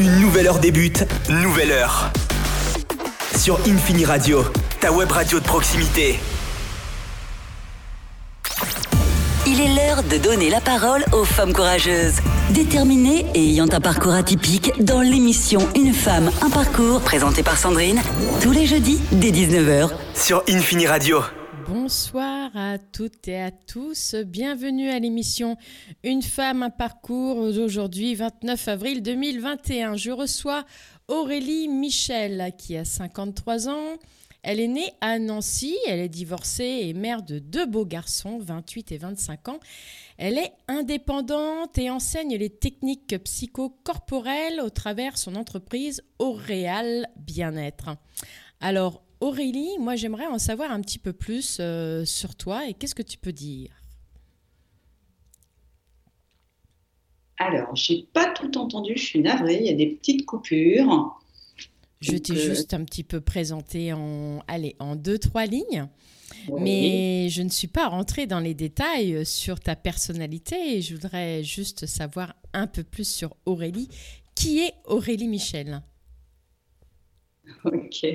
Une nouvelle heure débute, nouvelle heure. Sur Infini Radio, ta web radio de proximité. Il est l'heure de donner la parole aux femmes courageuses, déterminées et ayant un parcours atypique dans l'émission Une femme, un parcours, présentée par Sandrine, tous les jeudis dès 19h. Sur Infini Radio. Bonsoir à toutes et à tous. Bienvenue à l'émission Une femme, un parcours d'aujourd'hui, 29 avril 2021. Je reçois Aurélie Michel qui a 53 ans. Elle est née à Nancy, elle est divorcée et mère de deux beaux garçons, 28 et 25 ans. Elle est indépendante et enseigne les techniques psychocorporelles au travers son entreprise Auréal Bien-être. Alors, Aurélie, moi j'aimerais en savoir un petit peu plus euh, sur toi et qu'est-ce que tu peux dire? Alors, j'ai pas tout entendu, je suis navrée, il y a des petites coupures. Je t'ai euh, juste un petit peu présenté en, allez, en deux, trois lignes. Mais je ne suis pas rentrée dans les détails sur ta personnalité et je voudrais juste savoir un peu plus sur Aurélie. Qui est Aurélie Michel? Ok.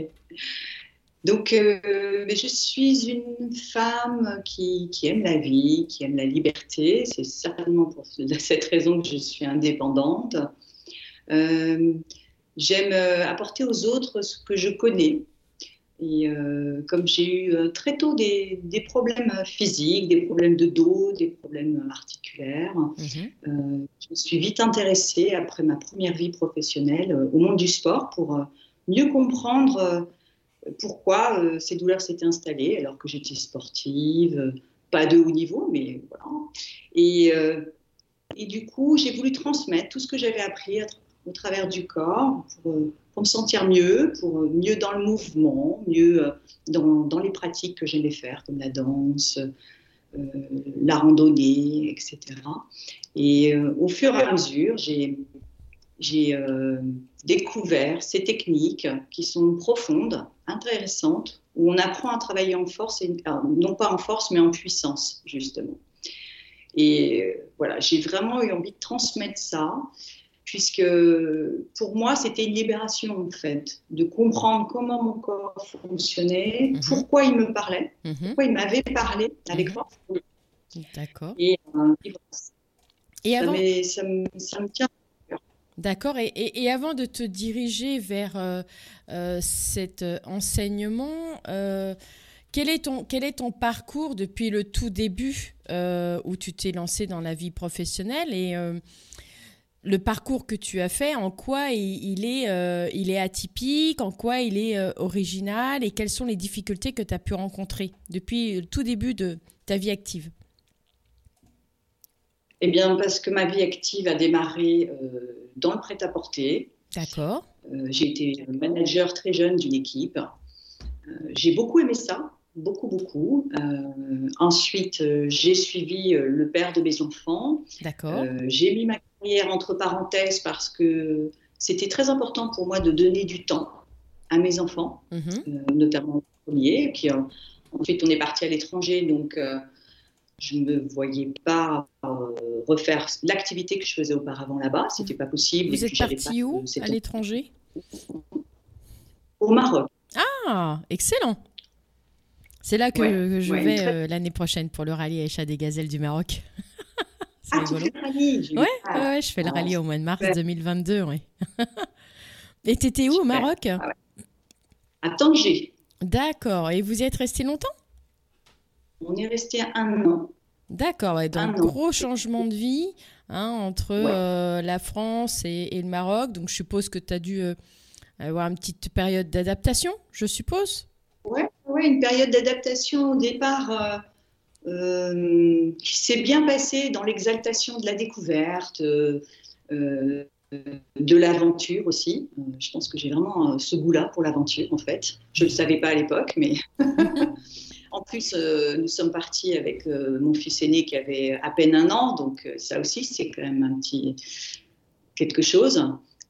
Donc, euh, je suis une femme qui, aime la vie, qui aime la liberté. C'est certainement pour cette raison que je suis indépendante. Euh, j'aime euh, apporter aux autres ce que je connais. Et comme j'ai eu très tôt des, problèmes physiques, des problèmes de dos, des problèmes articulaires, mhm. je me suis vite intéressée, après ma première vie professionnelle, au monde du sport pour mieux comprendre pourquoi euh, ces douleurs s'étaient installées alors que j'étais sportive, euh, pas de haut niveau, mais voilà. Et, euh, et du coup, j'ai voulu transmettre tout ce que j'avais appris au travers du corps pour, me sentir mieux, pour mieux dans le mouvement, mieux dans, les pratiques que j'aimais faire, comme la danse, la randonnée, etc. Et au fur et à mesure, j'ai découvert ces techniques qui sont profondes, intéressantes, où on apprend à travailler en force, et, non pas en force, mais en puissance, justement. Et euh, voilà, j'ai vraiment eu envie de transmettre ça, puisque pour moi, c'était une libération, en fait, de comprendre comment mon corps fonctionnait, mhm. pourquoi il me parlait, mhm. pourquoi il m'avait parlé avec mhm. force. D'accord. Et, euh, et, avant... ça, me, ça me tient D'accord. Et, avant de te diriger vers euh, euh, cet euh, enseignement, quel, est ton, quel est ton parcours depuis le tout début où tu t'es lancé dans la vie professionnelle et le parcours que tu as fait, en quoi il, est, il est atypique, en quoi il est original et quelles sont les difficultés que tu as pu rencontrer depuis le tout début de ta vie active? Eh bien, parce que ma vie active a démarré dans le prêt-à-porter. D'accord. Euh, j'ai été manager très jeune d'une équipe. Euh, j'ai beaucoup aimé ça, beaucoup, beaucoup. Euh, ensuite, j'ai suivi le père de mes enfants. D'accord. j'ai mis ma carrière entre parenthèses parce que c'était très important pour moi de donner du temps à mes enfants, mhm. notamment au premier. Puis ensuite, on est parti à l'étranger, donc je ne me voyais pas euh, refaire l'activité que je faisais auparavant là-bas. C'était pas possible. Vous êtes parti où À l'étranger? Au Maroc. Ah, excellent. C'est là que, je vais euh, l'année prochaine pour le rallye Aïcha des Gazelles du Maroc. Ah. Tu rallye, ouais, ouais, je fais le rallye au mois de mars 2022. Ouais. Et t'étais où au Maroc? Ah À Tanger. D'accord. Et vous y êtes resté longtemps? On est resté un an. D'accord, donc un gros changement de vie hein, entre euh, la France et, le Maroc. Donc je suppose que tu as dû euh, avoir une petite période d'adaptation, je suppose? Oui, ouais, une période d'adaptation au départ euh, qui s'est bien passée dans l'exaltation de la découverte, de l'aventure aussi. je pense que j'ai vraiment ce goût-là pour l'aventure en fait. Je ne le savais pas à l'époque, mais... En plus, euh, nous sommes partis avec euh, mon fils aîné qui avait à peine un an, donc euh, ça aussi, c'est quand même un petit quelque chose.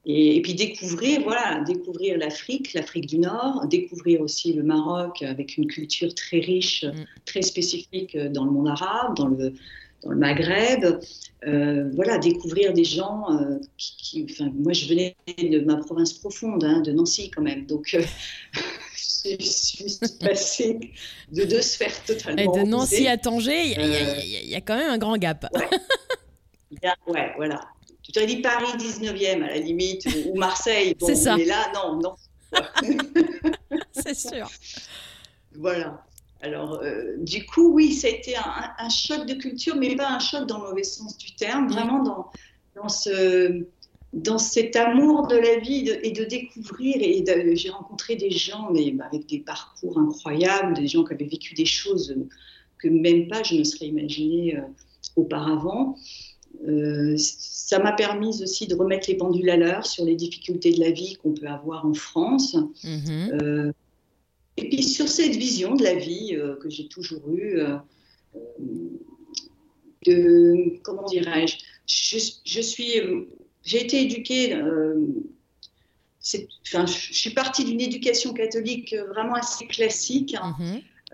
Et, puis découvrir, voilà, découvrir l'Afrique, l'Afrique du Nord, découvrir aussi le Maroc avec une culture très riche, mm. très spécifique dans le monde arabe, dans le, dans le Maghreb. voilà, découvrir des gens qui, enfin, moi je venais de ma province profonde, hein, de Nancy quand même, donc je suis passée de deux sphères totalement. Et de Nancy à Tanger, il y, a quand même un grand gap. Ouais, voilà. Tu t'aurais dit Paris 19e à la limite, ou Marseille. c'est ça. Mais là, non, non. c'est sûr. Voilà. Alors, euh, du coup, oui, ça a été un, choc de culture, mais pas un choc dans le mauvais sens du terme, vraiment dans, dans, ce, dans cet amour de la vie et de découvrir. Et j'ai rencontré des gens mais, bah, avec des parcours incroyables, des gens qui avaient vécu des choses que même pas je ne serais imaginé euh, auparavant. Euh, ça m'a permis aussi de remettre les pendules à l'heure sur les difficultés de la vie qu'on peut avoir en France. Mhm. Euh, et puis sur cette vision de la vie que j'ai toujours eue, de, comment dirais-je, je, suis, j'ai été éduquée, enfin, je suis partie d'une éducation catholique vraiment assez classique.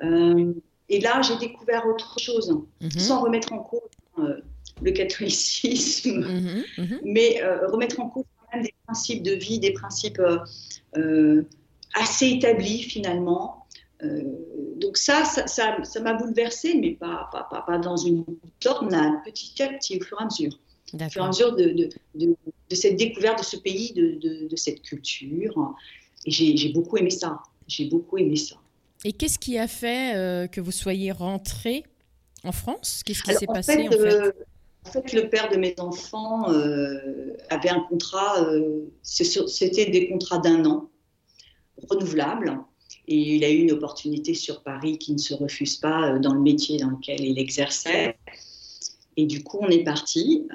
Mhm. et là, j'ai découvert autre chose, mhm. sans remettre en cause le catholicisme, mhm, mais euh, remettre en cause quand même des principes de vie, des principes euh, euh, assez établis finalement. donc ça, ça m'a bouleversée, mais pas, pas, pas, dans une tornade, petit à petit, au fur et à mesure. Au fur et à mesure de, de, de, cette découverte de ce pays, de, cette culture. Et j'ai beaucoup aimé ça. J'ai beaucoup aimé ça. Et qu'est-ce qui a fait que vous soyez rentrée en France? Qu'est-ce qui s'est passé en fait? en fait, le père de mes enfants euh, avait un contrat, euh, c'était des contrats d'un an, renouvelables, et il a eu une opportunité sur Paris qui ne se refuse pas euh, dans le métier dans lequel il exerçait. Et du coup, on est parti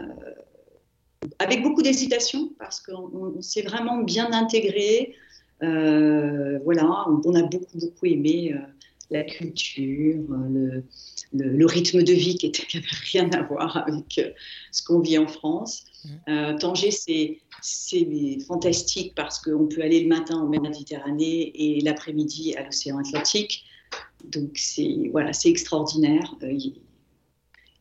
avec beaucoup d'hésitation parce qu'on s'est vraiment bien intégré. voilà, on, a beaucoup, beaucoup aimé la culture, le, le, rythme de vie qui n'avait rien à voir avec euh, ce qu'on vit en France. Mmh. Euh, Tanger, c'est fantastique parce qu'on peut aller le matin en Méditerranée et l'après-midi à l'océan Atlantique. Donc c'est voilà, c'est extraordinaire.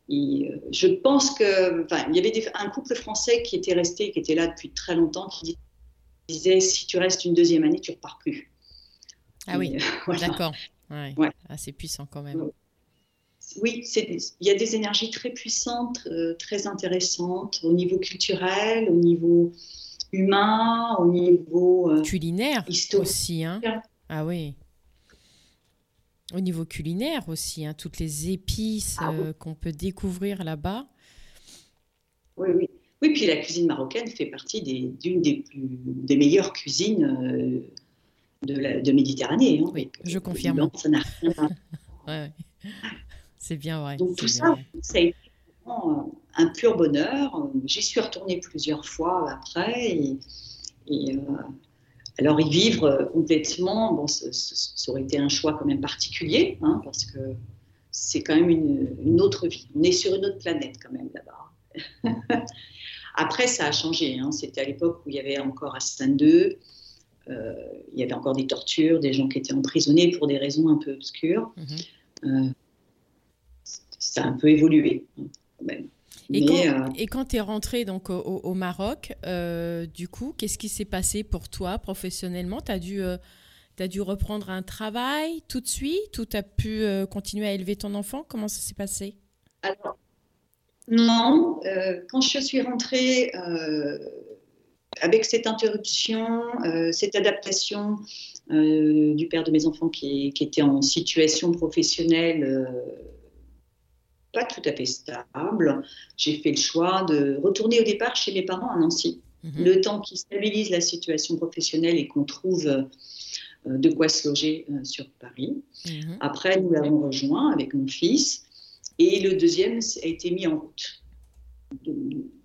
Euh, je pense que, il y avait un couple français qui était resté, qui était là depuis très longtemps, qui disait si tu restes une deuxième année, tu repars plus. Ah oui, d'accord. Ouais. C'est puissant quand même. Oui, il y a des énergies très puissantes, euh, très intéressantes au niveau culturel, au niveau humain, au niveau euh, culinaire aussi. Hein. Ah oui. Au niveau culinaire aussi, hein, toutes les épices ah euh, qu'on peut découvrir là-bas. Oui, oui. Oui, puis la cuisine marocaine fait partie d'une des, des, meilleures cuisines de, Méditerranée. Hein. oui, je confirme. ça n'a rien à... C'est bien vrai. Donc tout ça, ça a été un pur bonheur. J'y suis retournée plusieurs fois après. Et, euh, alors y vivre complètement, bon, ça, aurait été un choix quand même particulier, hein, parce que c'est quand même une, autre vie. On est sur une autre planète quand même là-bas. Après, ça a changé. Hein. C'était à l'époque où il y avait encore Astin 2, euh, il y avait encore des tortures, des gens qui étaient emprisonnés pour des raisons un peu obscures. Mm-hmm. Euh, ça a un peu évolué hein, euh, Et, quand, tu es rentré donc, au, Maroc, euh, du coup, qu'est-ce qui s'est passé pour toi professionnellement? Tu as, dû, euh, as dû reprendre un travail tout de suite ou tu as pu continuer à élever ton enfant? Comment ça s'est passé? Alors, non. quand je suis rentrée avec cette interruption, cette adaptation du père de mes enfants qui, qui était en situation professionnelle pas tout à fait stable, j'ai fait le choix de retourner au départ chez mes parents à Nancy. Mhm. Le temps qu'ils stabilisent la situation professionnelle et qu'on trouve euh, de quoi se loger euh, sur Paris. Mhm. Après, nous l'avons rejoint avec mon fils et le deuxième a été mis en route.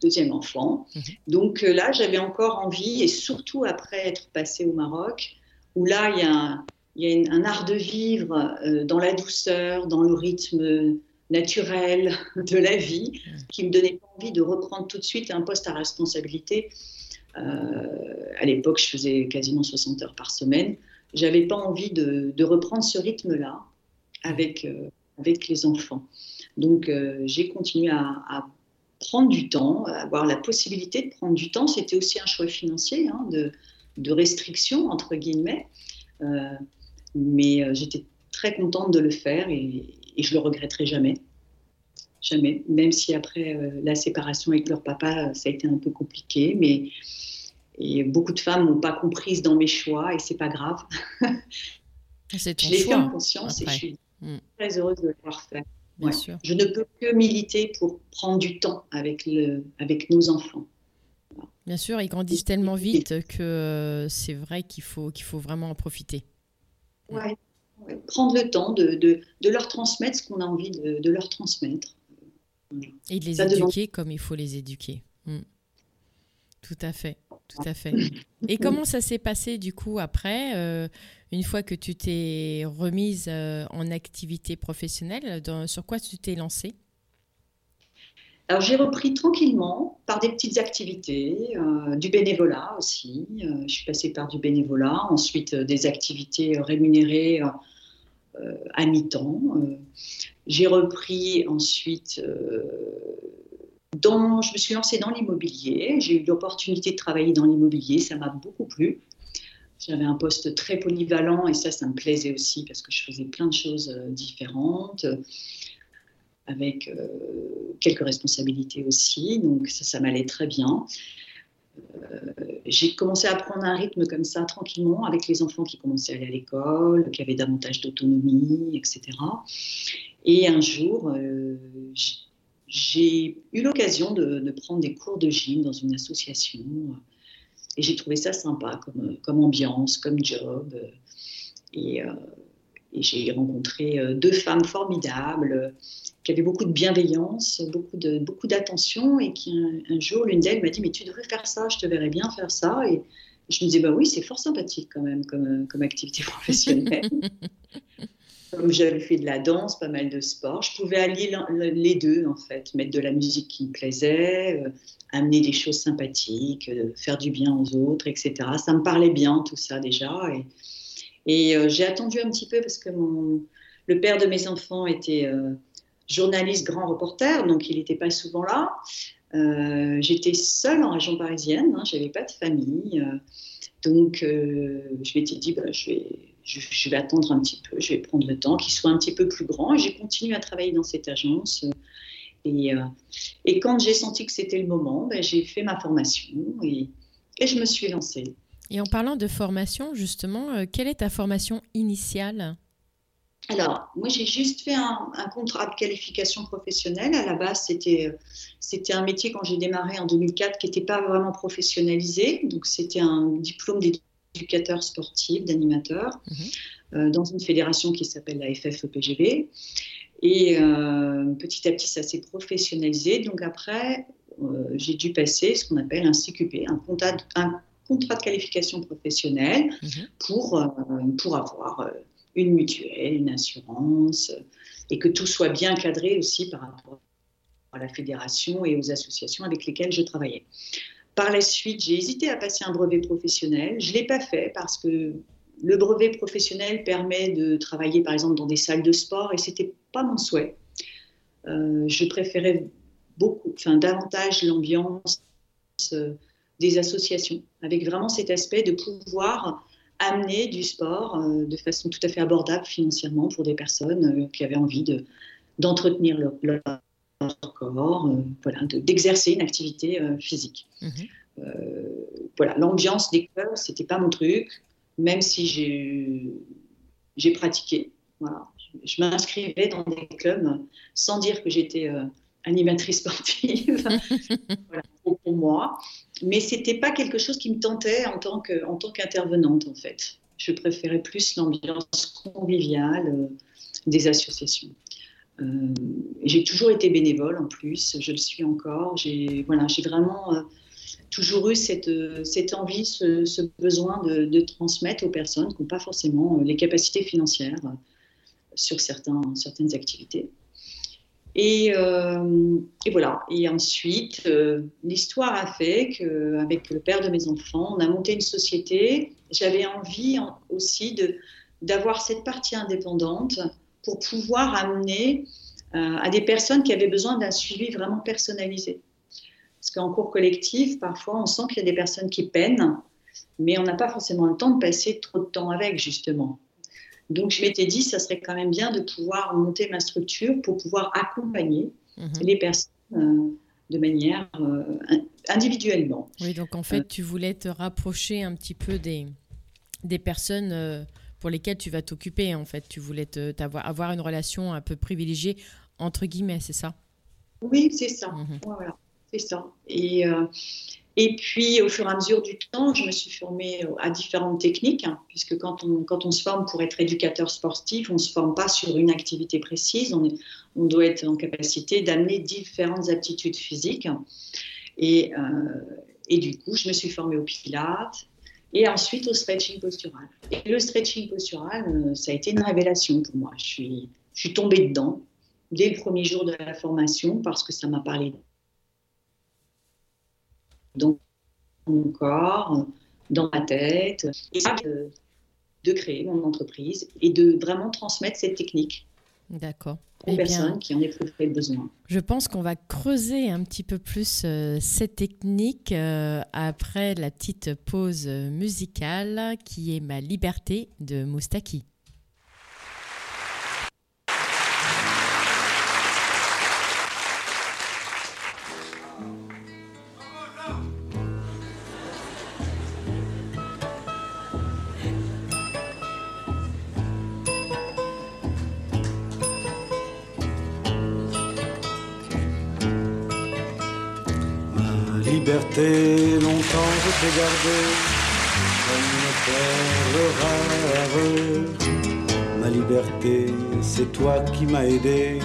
Deuxième enfant. Mhm. Donc euh, là, j'avais encore envie, et surtout après être passé au Maroc, où là, il y a il y a un art de vivre dans la douceur, dans le rythme naturel de la vie qui me donnait pas envie de reprendre tout de suite un poste à responsabilité. Euh, à l'époque, je faisais quasiment 60 heures par semaine. J'avais pas envie de, reprendre ce rythme-là avec, euh, avec les enfants. Donc j'ai continué à, prendre du temps, à avoir la possibilité de prendre du temps. C'était aussi un choix financier, hein, de, de, restriction, entre guillemets. mais j'étais très contente de le faire et, et je le regretterai jamais. Jamais. Même si après la séparation avec leur papa, ça a été un peu compliqué, mais et beaucoup de femmes n'ont pas comprise dans mes choix et c'est pas grave. C'est je l'ai fait en conscience et je suis mm. très heureuse de l'avoir fait. Je ne peux que militer pour prendre du temps avec, le, avec nos enfants. Bien sûr, ils grandissent tellement vite que euh, c'est vrai qu'il faut, qu'il faut vraiment en profiter. Ouais, prendre le temps de, de, de, leur transmettre ce qu'on a envie de, de leur transmettre. Et de les éduquer comme il faut les éduquer. Mm. Tout à fait, tout à fait. Et comment ça s'est passé du coup après, euh, une fois que tu t'es remise euh, en activité professionnelle, sur quoi tu t'es lancée? Alors j'ai repris tranquillement par des petites activités, euh, du bénévolat aussi. je suis passée par du bénévolat, ensuite des activités rémunérées à mi-temps. j'ai repris ensuite je me suis lancée dans l'immobilier. J'ai eu l'opportunité de travailler dans l'immobilier. Ça m'a beaucoup plu. J'avais un poste très polyvalent et ça, ça me plaisait aussi parce que je faisais plein de choses euh, différentes, avec euh, quelques responsabilités aussi. Donc ça, ça m'allait très bien. Euh, j'ai commencé à prendre un rythme comme ça tranquillement avec les enfants qui commençaient à aller à l'école, qui avaient davantage d'autonomie, etc. Et un jour, j'ai eu l'occasion de, prendre des cours de gym dans une association et j'ai trouvé ça sympa comme, ambiance, comme job. Euh, j'ai rencontré euh, deux femmes formidables qui avaient beaucoup de bienveillance, beaucoup de beaucoup d'attention et qui un, jour l'une d'elles m'a dit mais tu devrais faire ça, je te verrais bien faire ça et je me disais bah oui c'est fort sympathique quand même comme, comme activité professionnelle. Comme j'avais fait de la danse, pas mal de sport, je pouvais allier les deux en fait, mettre de la musique qui me plaisait, euh, amener des choses sympathiques, euh, faire du bien aux autres, etc. Ça me parlait bien tout ça déjà. Et, euh, j'ai attendu un petit peu parce que le père de mes enfants était journaliste, grand reporter, donc il n'était pas souvent là. J'étais seule en région parisienne, hein, je n'avais pas de famille. donc je m'étais dit, bah, je vais attendre un petit peu, je vais prendre le temps qu'il soit un petit peu plus grand. Et j'ai continué à travailler dans cette agence. Et, euh, et quand j'ai senti que c'était le moment, ben, j'ai fait ma formation et, et, je me suis lancée. Et en parlant de formation, justement, euh, quelle est ta formation initiale? Alors, moi, j'ai juste fait un, un, contrat de qualification professionnelle. À la base, c'était, c'était un métier quand j'ai démarré en 2004 qui n'était pas vraiment professionnalisé. Donc, c'était un diplôme d'éducation éducateur sportif, d'animateur, mhm. euh, dans une fédération qui s'appelle la FFEPGV. Et euh, petit à petit, ça s'est professionnalisé. Donc après, euh, j'ai dû passer ce qu'on appelle un CQP, un contrat, un contrat de qualification professionnelle mhm. pour, pour avoir une mutuelle, une assurance, et que tout soit bien cadré aussi par rapport à la fédération et aux associations avec lesquelles je travaillais. Par la suite, j'ai hésité à passer un brevet professionnel. Je ne l'ai pas fait parce que le brevet professionnel permet de travailler, par exemple, dans des salles de sport et ce n'était pas mon souhait. Euh, je préférais beaucoup, enfin, davantage l'ambiance euh, des associations, avec vraiment cet aspect de pouvoir amener du sport euh, de façon tout à fait abordable financièrement pour des personnes qui avaient envie d'entretenir leur, leur corps, euh, voilà, d'exercer une activité euh, physique. Euh, voilà, l'ambiance des clubs, c'était pas mon truc, même si j'ai pratiqué. Voilà. Je, m'inscrivais dans des clubs sans dire que j'étais animatrice sportive voilà, pour moi. Mais c'était pas quelque chose qui me tentait en tant qu'intervenante en, fait. Je préférais plus l'ambiance conviviale des associations. Euh, j'ai toujours été bénévole en plus, je le suis encore. J'ai voilà, j'ai vraiment euh, toujours eu cette, euh, cette envie, ce, besoin de, transmettre aux personnes qui n'ont pas forcément les capacités financières sur certains, certaines activités. Et, et, voilà. Et ensuite, l'histoire a fait qu'avec le père de mes enfants, on a monté une société. J'avais envie aussi d'avoir cette partie indépendante pour pouvoir amener à des personnes qui avaient besoin d'un suivi vraiment personnalisé. Parce qu'en cours collectif, parfois, on sent qu'il y a des personnes qui peinent, mais on n'a pas forcément le temps de passer trop de temps avec, justement. Donc, je m'étais dit, ça serait quand même bien de pouvoir monter ma structure pour pouvoir accompagner mhm. les personnes euh, de manière euh, individuellement. Oui, donc en fait, tu voulais te rapprocher un petit peu des, des personnes euh, pour lesquelles tu vas t'occuper, en fait. Tu voulais te, avoir, avoir une relation un peu privilégiée, entre guillemets, c'est ça? Oui, c'est ça. Mhm. Voilà. C'est ça. Et, et puis, au fur et à mesure du temps, je me suis formée à différentes techniques, hein, puisque quand on, quand on se forme pour être éducateur sportif, on ne se forme pas sur une activité précise, on, on doit être en capacité d'amener différentes aptitudes physiques. Et, euh, et du coup, je me suis formée au pilates et ensuite au stretching postural. Et le stretching postural, euh, ça a été une révélation pour moi. Je suis, je suis tombée dedans dès le premier jour de la formation parce que ça m'a parlé dans mon corps, dans ma tête, et de, de créer mon entreprise et de vraiment transmettre cette technique. D'accord. Aux eh personnes qui en éprouveraient besoin. Je pense qu'on va creuser un petit peu plus euh, cette technique euh, après la petite pause musicale qui est Ma liberté de Moustaki. Comme une. Ma liberté, c'est toi qui m'as aidé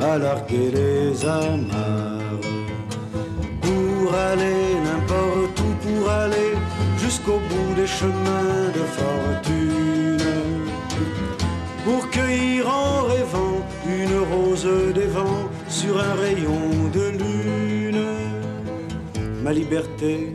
à larguer les amarres. Pour aller n'importe où, pour aller jusqu'au bout des chemins de fortune. Pour cueillir en rêvant une rose des vents sur un rayon de lune ma liberté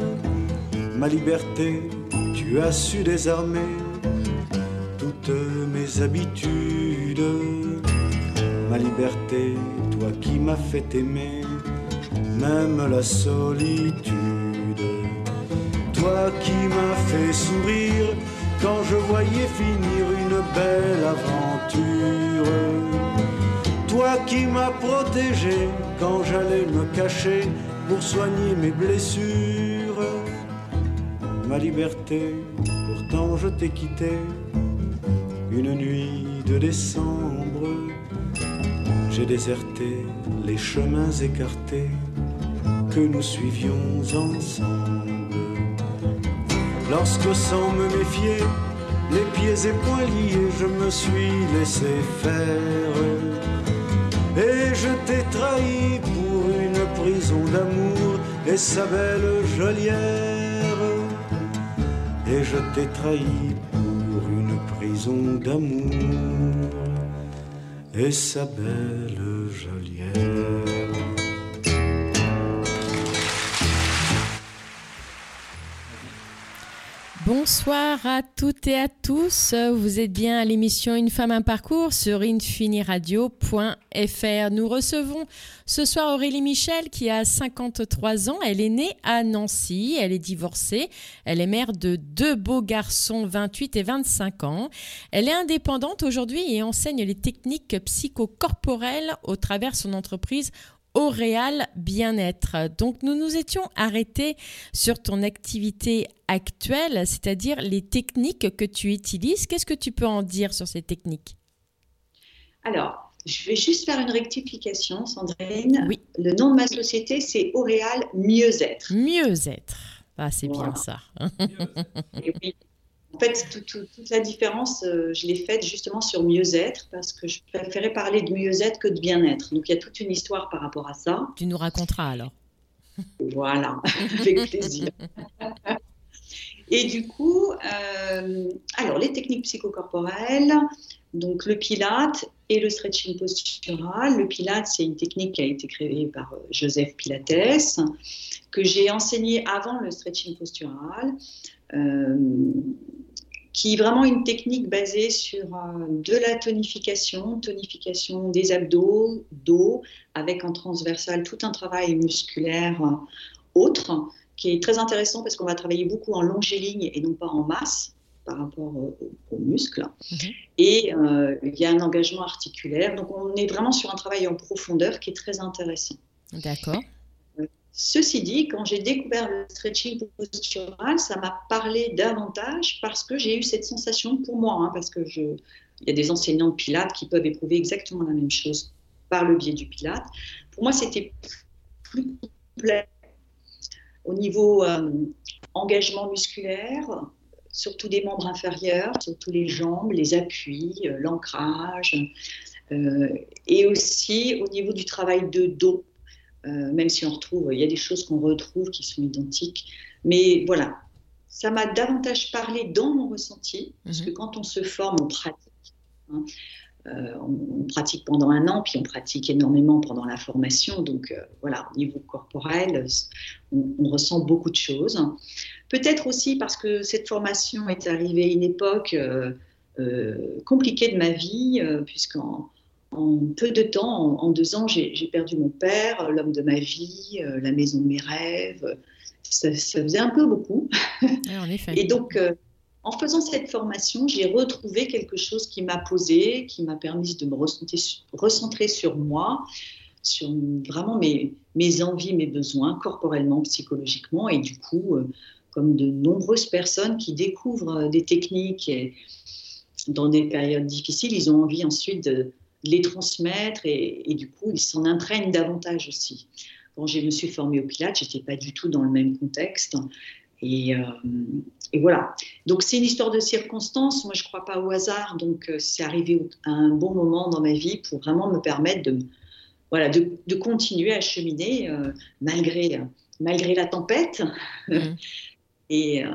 ma liberté, tu as su désarmer toutes mes habitudes. Ma liberté, toi qui m'as fait aimer, même la solitude. Toi qui m'as fait sourire quand je voyais finir une belle aventure. Toi qui m'as protégé quand j'allais me cacher pour soigner mes blessures ma liberté, pourtant je t'ai quitté une nuit de décembre. J'ai déserté les chemins écartés que nous suivions ensemble. Lorsque sans me méfier, les pieds et poings liés, je me suis laissé faire. Et je t'ai trahi pour une prison d'amour et sa belle geôlière et je t'ai trahi pour une prison d'amour et sa belle geôlière. Bonsoir à toutes et à tous. Vous êtes bien à l'émission Une femme un parcours sur infiniradio.fr. Nous recevons ce soir Aurélie Michel qui a 53 ans. Elle est née à Nancy. Elle est divorcée. Elle est mère de deux beaux garçons, 28 et 25 ans. Elle est indépendante aujourd'hui et enseigne les techniques psychocorporelles au travers son entreprise Auréal Bien-être. Donc nous nous étions arrêtés sur ton activité actuelle, c'est-à-dire les techniques que tu utilises. Qu'est-ce que tu peux en dire sur ces techniques? Alors, je vais juste faire une rectification, Sandrine. Oui. Le nom de ma société, c'est Auréal Mieux-être. Mieux-être. Ah, c'est bien ça. oui. Fait, toute la différence, euh, je l'ai faite justement sur mieux-être parce que je préférais parler de mieux-être que de bien-être. Donc il y a toute une histoire par rapport à ça. Tu nous raconteras alors. Voilà, avec plaisir. Et du coup, euh, alors les techniques psychocorporelles, donc le pilate et le stretching postural. Le pilate, c'est une technique qui a été créée par euh, Joseph Pilates, que j'ai enseigné avant le stretching postural. Euh, qui est vraiment une technique basée sur euh, de la tonification, tonification des abdos, dos, avec en transversal tout un travail musculaire autre, qui est très intéressant parce qu'on va travailler beaucoup en longiligne et non pas en masse par rapport aux, muscles. Mhm. Et euh, il y a un engagement articulaire. Donc on est vraiment sur un travail en profondeur qui est très intéressant. D'accord. Ceci dit, quand j'ai découvert le stretching postural, ça m'a parlé davantage parce que j'ai eu cette sensation pour moi, hein, parce que il y a des enseignants de Pilates qui peuvent éprouver exactement la même chose par le biais du Pilates. Pour moi, c'était plus complet au niveau euh, engagement musculaire, surtout des membres inférieurs, surtout les jambes, les appuis, euh, l'ancrage, euh, et aussi au niveau du travail de dos, euh, même si on retrouve, il y a des choses qu'on retrouve qui sont identiques, mais voilà, ça m'a davantage parlé dans mon ressenti, parce mhm. que quand on se forme, on pratique. Hein, on, pratique pendant un an, puis on pratique énormément pendant la formation. Donc voilà, au niveau corporel, on, on, ressent beaucoup de choses. Peut-être aussi parce que cette formation est arrivée à une époque euh, euh, compliquée de ma vie, euh, puisqu'en en peu de temps, en, deux ans, j'ai perdu mon père, l'homme de ma vie, la maison de mes rêves. Ça, faisait un peu beaucoup. en effet. Et donc, en faisant cette formation, j'ai retrouvé quelque chose qui m'a posé, qui m'a permis de me recentrer, sur moi, sur vraiment mes, mes envies, mes besoins, corporellement, psychologiquement. Et du coup, comme de nombreuses personnes qui découvrent euh, des techniques et, dans des périodes difficiles, ils ont envie ensuite de, les transmettre et, du coup, ils s'en imprègnent davantage aussi. Quand je me suis formée au Pilates, je n'étais pas du tout dans le même contexte. Et, euh, et voilà. Donc, c'est une histoire de circonstances. Moi, je ne crois pas au hasard. Donc, euh, c'est arrivé à un bon moment dans ma vie pour vraiment me permettre de, voilà, de, de continuer à cheminer malgré, malgré la tempête. Mmh. Euh,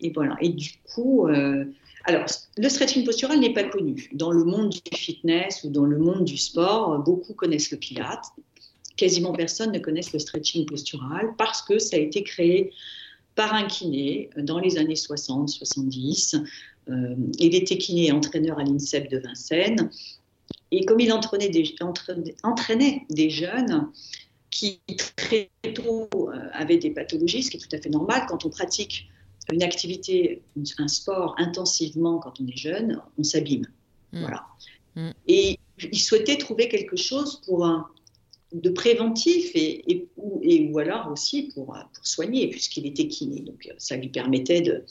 et, voilà. Et du coup, euh, alors, le stretching postural n'est pas connu. Dans le monde du fitness ou dans le monde du sport, beaucoup connaissent le pilate. Quasiment personne ne connaisse le stretching postural parce que ça a été créé par un kiné dans les années 60-70. Euh, il était kiné et entraîneur à l'INSEP de Vincennes. Et comme il entraînait des, entraînait des jeunes, qui très tôt euh, avaient des pathologies, ce qui est tout à fait normal. Quand on pratique une activité, un sport intensivement quand on est jeune, on s'abîme. Mm. Voilà. Mm. Et il souhaitait trouver quelque chose pour un, de préventif et, et, ou, et, ou alors aussi pour, pour soigner, puisqu'il était kiné. Donc euh, ça lui permettait de,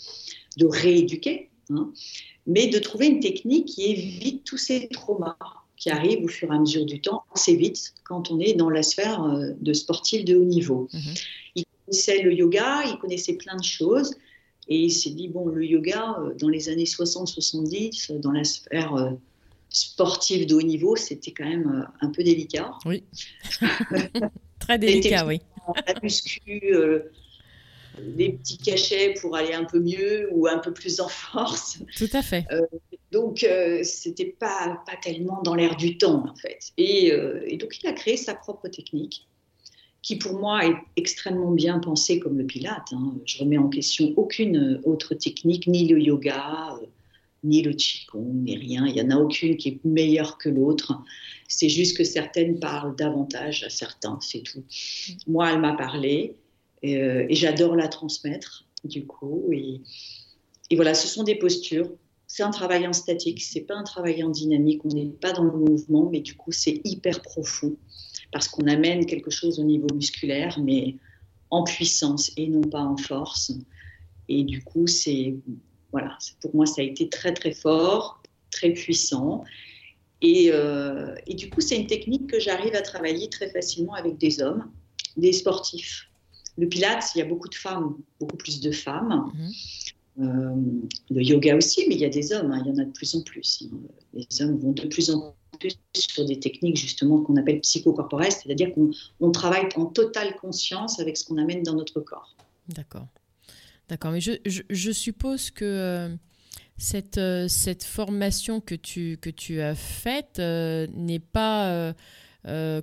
de rééduquer, hein, mais de trouver une technique qui évite tous ces traumas qui arrive au fur et à mesure du temps assez vite quand on est dans la sphère euh, de sportif de haut niveau. Mhm. Il connaissait le yoga, il connaissait plein de choses. Et il s'est dit, bon, le yoga, euh, dans les années 60-70, dans la sphère euh, sportive de haut niveau, c'était quand même un peu délicat. Oui. Très délicat, oui. La muscu, des petits cachets pour aller un peu mieux ou un peu plus en force. Tout à fait. Donc, euh, c'était pas, pas tellement dans l'air du temps, en fait. Euh, et, donc, il a créé sa propre technique, qui pour moi est extrêmement bien pensée comme le pilate. Hein. Je remets en question aucune autre technique, ni le yoga, euh, ni le qigong, ni rien. Il n'y en a aucune qui est meilleure que l'autre. C'est juste que certaines parlent davantage à certains, c'est tout. Moi, elle m'a parlé, et, j'adore la transmettre, du coup. Et, et voilà, ce sont des postures c'est un travail en statique, c'est pas un travail en dynamique, on n'est pas dans le mouvement, mais du coup c'est hyper profond parce qu'on amène quelque chose au niveau musculaire, mais en puissance et non pas en force. Et du coup, c'est voilà, pour moi ça a été très très fort, très puissant. Et, euh, et du coup, c'est une technique que j'arrive à travailler très facilement avec des hommes, des sportifs. Le Pilates, il y a beaucoup de femmes, beaucoup plus de femmes. Mhm. le yoga aussi, mais il y a des hommes, hein, il y en a de plus en plus. Les hommes vont de plus en sur des techniques justement qu'on appelle psychocorporelles, c'est-à-dire qu'on travaille en totale conscience avec ce qu'on amène dans notre corps. D'accord. D'accord, mais je, suppose que euh, cette, euh, cette formation que tu, que tu as faite euh, n'est pas,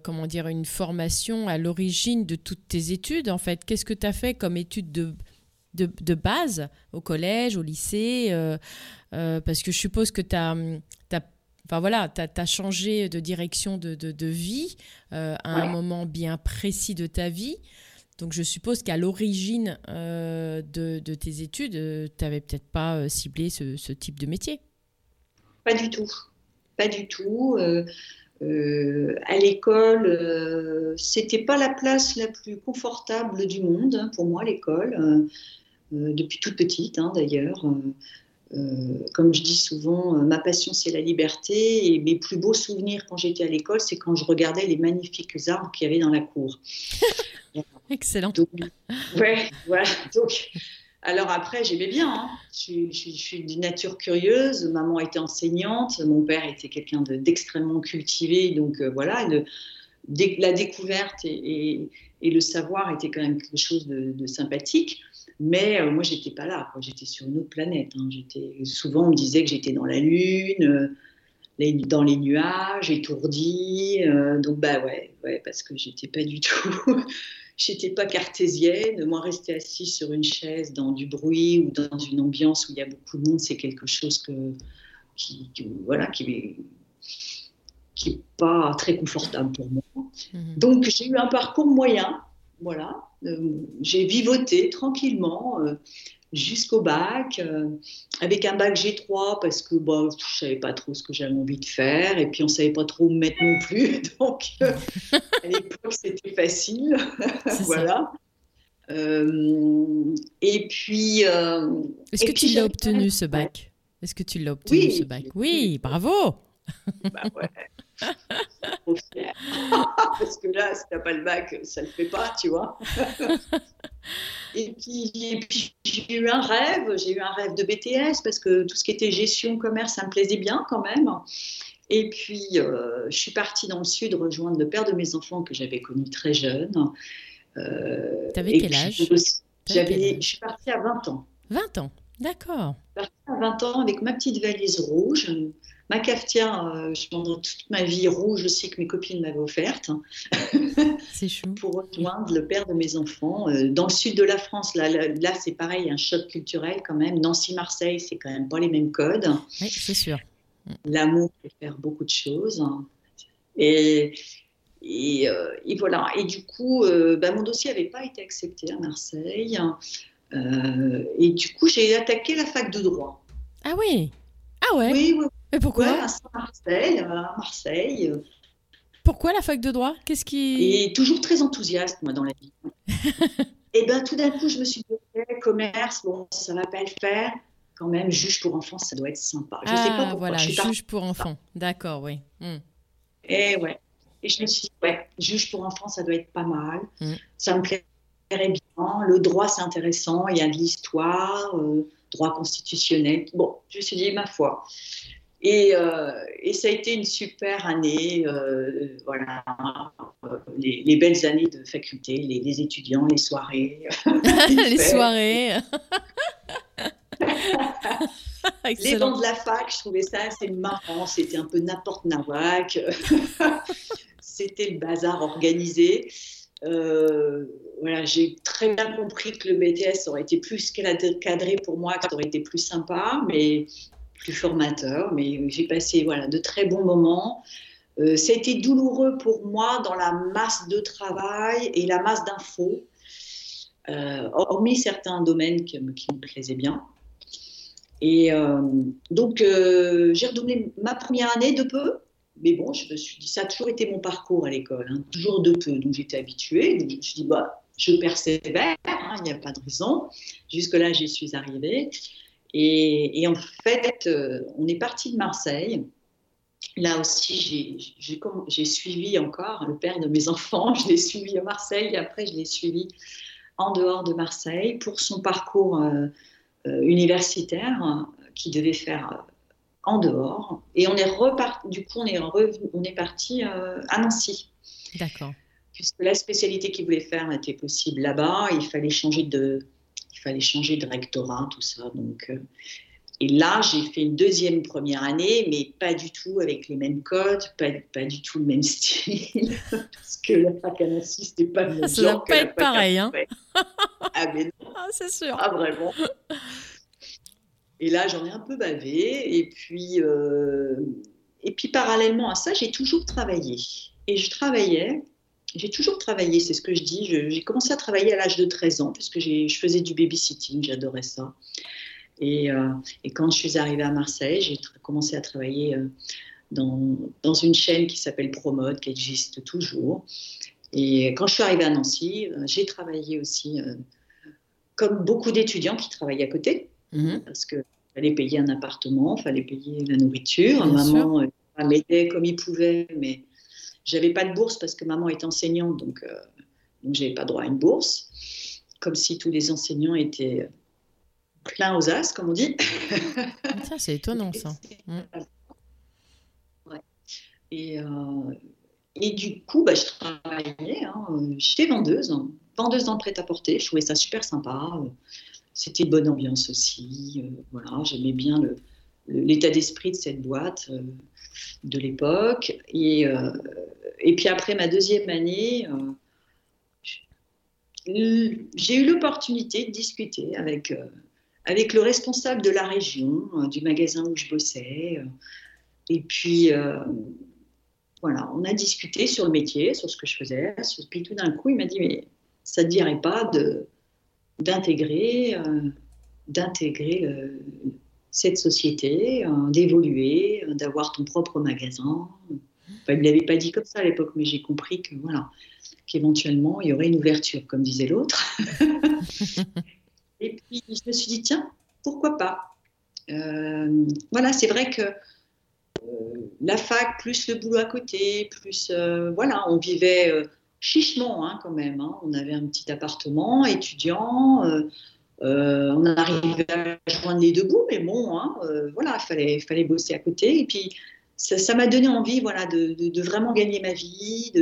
comment dire, une formation à l'origine de toutes tes études, en fait. Qu'est-ce que tu as fait comme études de, de, de, base au collège, au lycée Parce que je suppose que tu as, Enfin voilà, tu as, changé de direction de, de, de vie à un moment bien précis de ta vie. Donc je suppose qu'à l'origine euh, de, tes études, euh, tu n'avais peut-être pas euh, ciblé ce, type de métier. Pas du tout. Pas du tout. à l'école, c'était pas la place la plus confortable du monde hein, pour moi, l'école, depuis toute petite hein, d'ailleurs. Comme je dis souvent, ma passion c'est la liberté et mes plus beaux souvenirs quand j'étais à l'école, c'est quand je regardais les magnifiques arbres qu'il y avait dans la cour. Excellent. ouais, voilà. Donc, alors après, j'aimais bien. Hein. Je, suis d'une nature curieuse. Maman était enseignante. Mon père était quelqu'un d'extrêmement cultivé. Donc euh, voilà, la découverte et, le savoir étaient quand même quelque chose de, sympathique. Mais euh, moi, j'étais pas là. J'étais sur une autre planète. Hein. J'étais souvent, on me disait que j'étais dans la lune. Euh, dans les nuages, étourdie. donc, bah ouais, ouais parce que j'étais pas du tout J'étais pas cartésienne. Moi, rester assise sur une chaise dans du bruit ou dans une ambiance où il y a beaucoup de monde, c'est quelque chose que, qui, voilà, qui qui n'est pas très confortable pour moi. Mhm. Donc, j'ai eu un parcours moyen. Voilà. Euh, j'ai vivoté tranquillement. Euh, jusqu'au bac, euh, avec un bac G3 parce que bon, je savais pas trop ce que j'avais envie de faire et puis on savait pas trop où me mettre non plus. Donc euh, à l'époque c'était facile, voilà. Euh, et puis. Est-ce que tu l'as obtenu ce bac? Est-ce que tu l'as obtenu ce bac? Oui, bravo. Bah ouais. Parce que là, si t'as pas le bac, ça le fait pas, tu vois. et puis, j'ai eu un rêve, j'ai eu un rêve de BTS parce que tout ce qui était gestion, commerce, ça me plaisait bien quand même. Et puis, euh, je suis partie dans le sud rejoindre le père de mes enfants que j'avais connu très jeune. Euh, T'avais quel âge Je suis partie à 20 ans. 20 ans, d'accord. Je suis partie à 20 ans avec ma petite valise rouge, Ma cafetière, euh, pendant toute ma vie rouge aussi que mes copines m'avaient offerte. C'est chou. pour rejoindre le père de mes enfants. Euh, dans le sud de la France, là, là, c'est pareil, un choc culturel quand même. Nancy-Marseille, c'est quand même pas les mêmes codes. Oui, c'est sûr. L'amour peut faire beaucoup de choses. Et, et, euh, voilà. Et du coup, bah, mon dossier n'avait pas été accepté à Marseille. et du coup, j'ai attaqué la fac de droit. Ah oui Ah ouais Oui, oui. Et pourquoi à Marseille, à Marseille. Pourquoi la fac de droit? Qu'est-ce qui Et toujours très enthousiaste moi dans la vie. et ben tout d'un coup je me suis dit commerce, bon ça va pas le faire. Quand même juge pour enfants ça doit être sympa. Je ah, sais pas pourquoi. voilà juge pour enfants. D'accord oui. Hmm. Et ouais. Et je me suis dit ouais juge pour enfants ça doit être pas mal. Hmm. Ça me plairait bien. Le droit c'est intéressant. Il y a de l'histoire. Euh, droit constitutionnel. Bon, je me suis dit, ma foi, euh, et, ça a été une super année, euh, voilà, euh, les, belles années de faculté, les, étudiants, les soirées. les, soirées. les bancs de la fac, je trouvais ça assez marrant, c'était un peu n'importe nawak. c'était le bazar organisé. voilà, j'ai très bien compris que le BTS aurait été plus cadré pour moi, que ça aurait été plus sympa, mais plus formateur, mais j'ai passé voilà, de très bons moments. Euh, ça a été douloureux pour moi dans la masse de travail et la masse d'infos, euh, hormis certains domaines qui, me plaisaient bien. Et euh, donc, j'ai redoublé ma première année de peu, mais bon, je me suis dit, ça a toujours été mon parcours à l'école, hein, toujours de peu, donc j'étais habituée. Donc je me suis dit, bah, je persévère, hein, il n'y a pas de raison. Jusque-là, j'y suis arrivée. Et, en fait, euh, on est parti de Marseille. Là aussi, j'ai suivi encore le père de mes enfants. Je l'ai suivi à Marseille et après, je l'ai suivi en dehors de Marseille pour son parcours euh, universitaire qui devait faire en dehors. Et on est reparti, du coup, on est, on est parti à Nancy. D'accord. Puisque la spécialité qu'il voulait faire était possible là-bas, il fallait changer de, fallait changer de rectorat, tout ça. Donc, et là, j'ai fait une deuxième première année, mais pas du tout avec les mêmes codes, pas, pas du tout le même style, parce que la fac à c'était pas le même Ça doit pas être pareil, hein Ah, mais non. Ah, c'est sûr. Ah, vraiment. Et là, j'en ai un peu bavé. Et puis, euh, et puis parallèlement à ça, j'ai toujours travaillé. Et je travaillais, j'ai toujours travaillé, c'est ce que je dis. J'ai commencé à travailler à l'âge de 13 ans, parce que je faisais du babysitting, j'adorais ça. Et, euh, et, quand je suis arrivée à Marseille, j'ai commencé à travailler euh, dans, dans, une chaîne qui s'appelle Promode, qui existe toujours. Et quand je suis arrivée à Nancy, euh, j'ai travaillé aussi comme beaucoup d'étudiants qui travaillent à côté, mhm. parce qu'il fallait payer un appartement, il fallait payer la nourriture. maman m'aidait comme il pouvait, mais j'avais pas de bourse parce que maman est enseignante, donc, donc j'avais pas droit à une bourse. Comme si tous les enseignants étaient plein aux as, comme on dit. ça, c'est étonnant, ça. Mm. Et, euh, et, du coup, bah, je travaillais, hein, j'étais vendeuse, hein. vendeuse dans le prêt-à-porter, je trouvais ça super sympa. C'était une bonne ambiance aussi. Euh, voilà, j'aimais bien l'état d'esprit de cette boîte euh, de l'époque. Et, et puis après ma deuxième année, j'ai eu l'opportunité de discuter avec avec le responsable de la région, euh, du magasin où je bossais. Euh, et puis, euh, voilà, on a discuté sur le métier, sur ce que je faisais. Puis tout d'un coup, il m'a dit, mais ça ne te dirait pas d'intégrer d'intégrer cette société, d'évoluer, d'avoir ton propre magasin. il ne l'avait pas dit comme ça à l'époque, mais j'ai compris que voilà, qu'éventuellement il y aurait une ouverture, comme disait l'autre. Et puis, je me suis dit, tiens, pourquoi pas? Euh, Voilà, c'est vrai que euh, la fac, plus le boulot à côté, plus, euh, voilà, on vivait chichement hein, quand même. Hein. On avait un petit appartement étudiant. On arrivait à joindre les deux bouts, mais bon, hein, voilà, il fallait, bosser à côté. Et puis, ça m'a donné envie voilà, de, vraiment gagner ma vie,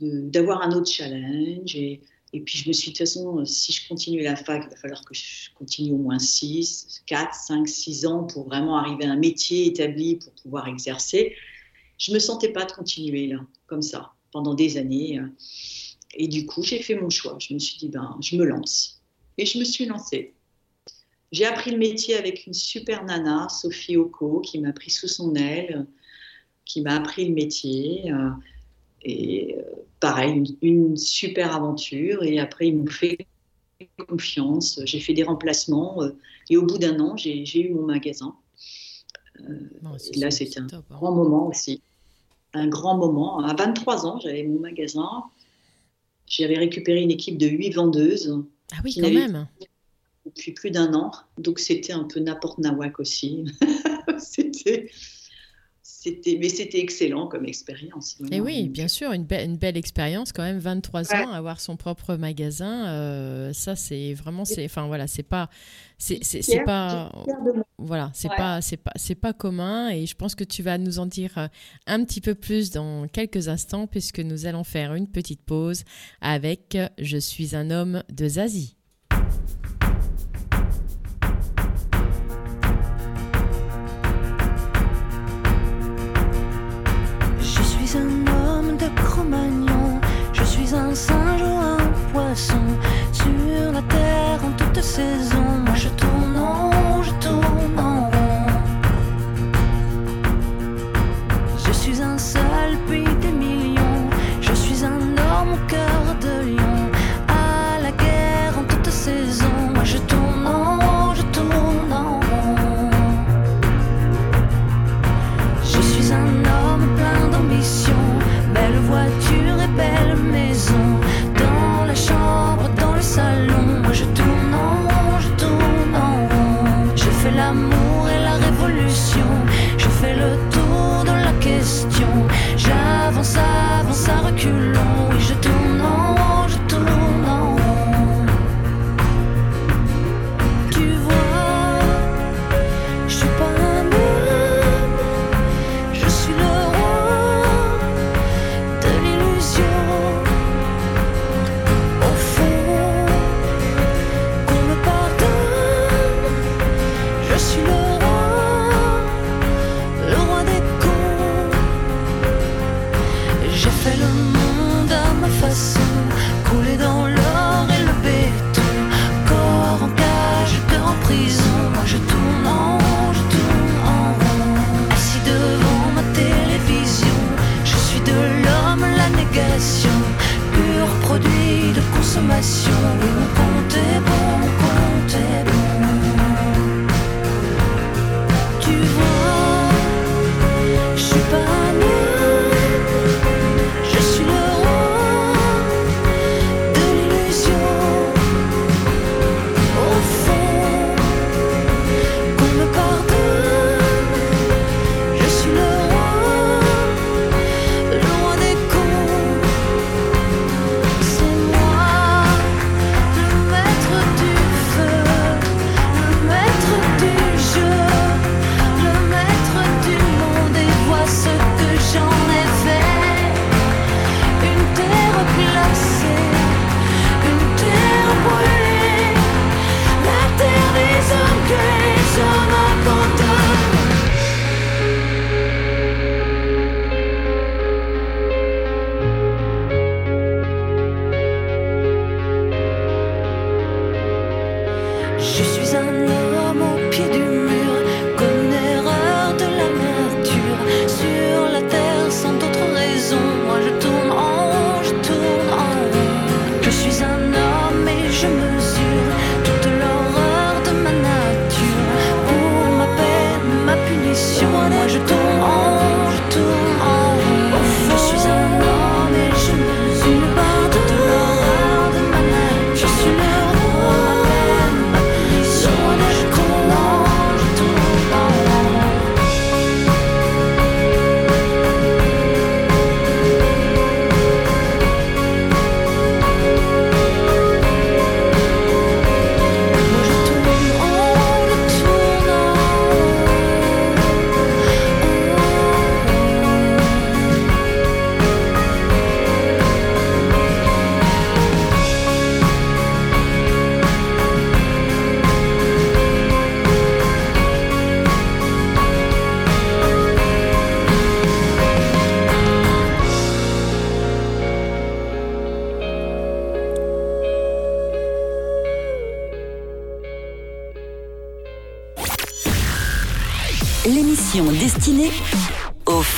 d'avoir un autre challenge. Et, puis je me suis dit, de toute façon, euh, si je continue la fac, il va falloir que je continue au moins 6, 4, 5, 6 ans pour vraiment arriver à un métier établi pour pouvoir exercer. Je ne me sentais pas de continuer là, comme ça, pendant des années. Euh. Et du coup, j'ai fait mon choix. Je me suis dit, ben, je me lance. Et je me suis lancée. J'ai appris le métier avec une super nana, Sophie Oko, qui m'a pris sous son aile, qui m'a appris le métier. Euh. Et pareil, une, super aventure. Et après, ils m'ont fait confiance. J'ai fait des remplacements. Euh, et au bout d'un an, j'ai eu mon magasin. Euh, et là, c'était un hein. grand moment aussi. Un grand moment. À 23 ans, j'avais mon magasin. J'avais récupéré une équipe de 8 vendeuses. Ah oui, quand même. Depuis plus d'un an. Donc, c'était un peu n'importe nawak aussi. c'était mais c'était excellent comme expérience. Et oui, bien sûr, une, une belle expérience quand même, 23 ans, avoir son propre magasin, euh, ça c'est vraiment, c'est, enfin voilà, c'est pas, c'est, pas, voilà, c'est pas, c'est pas, c'est pas commun. Et je pense que tu vas nous en dire euh, un petit peu plus dans quelques instants, puisque nous allons faire une petite pause avec Je suis un homme de Zazie. En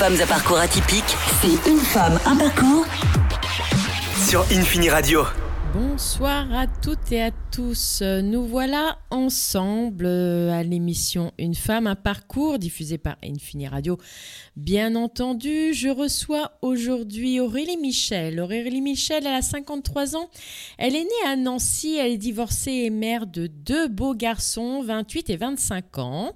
femmes à parcours atypique, c'est une femme, un parcours. Sur Infini Radio. Bonsoir à toutes et à tous. Nous voilà ensemble euh, à l'émission Une femme, un parcours diffusée par Infini Radio. Bien entendu, je reçois aujourd'hui Aurélie Michel. Aurélie Michel, elle a 53 ans. Elle est née à Nancy, elle est divorcée et mère de deux beaux garçons, 28 et 25 ans.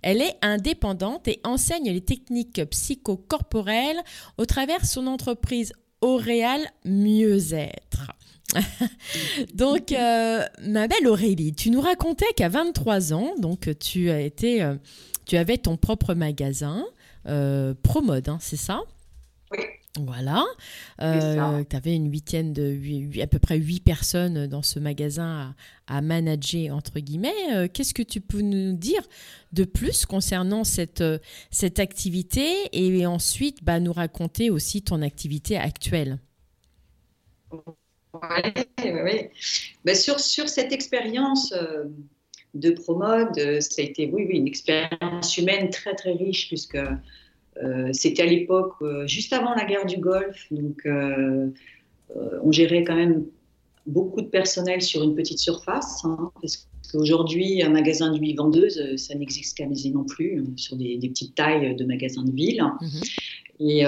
Elle est indépendante et enseigne les techniques psychocorporelles au travers son entreprise Auréal Mieux-être. donc, euh, ma belle Aurélie, tu nous racontais qu'à 23 ans, donc tu as été, euh, tu avais ton propre magasin, euh, Promode, hein, c'est ça? Oui. Voilà. tu avais une huitaine de, à peu près huit personnes dans ce magasin à, manager, entre guillemets. Qu'est-ce que tu peux nous dire de plus concernant cette, cette activité et ensuite bah, nous raconter aussi ton activité actuelle? Ben, sur, sur cette expérience euh, de Promode, euh, ça a été oui, oui, une expérience humaine très très riche puisque euh, c'était à l'époque juste avant la guerre du Golfe, donc on gérait quand même beaucoup de personnel sur une petite surface, hein, parce qu'aujourd'hui un magasin de huit vendeuses, ça n'existe quasiment plus hein, sur des, petites tailles de magasins de ville. Et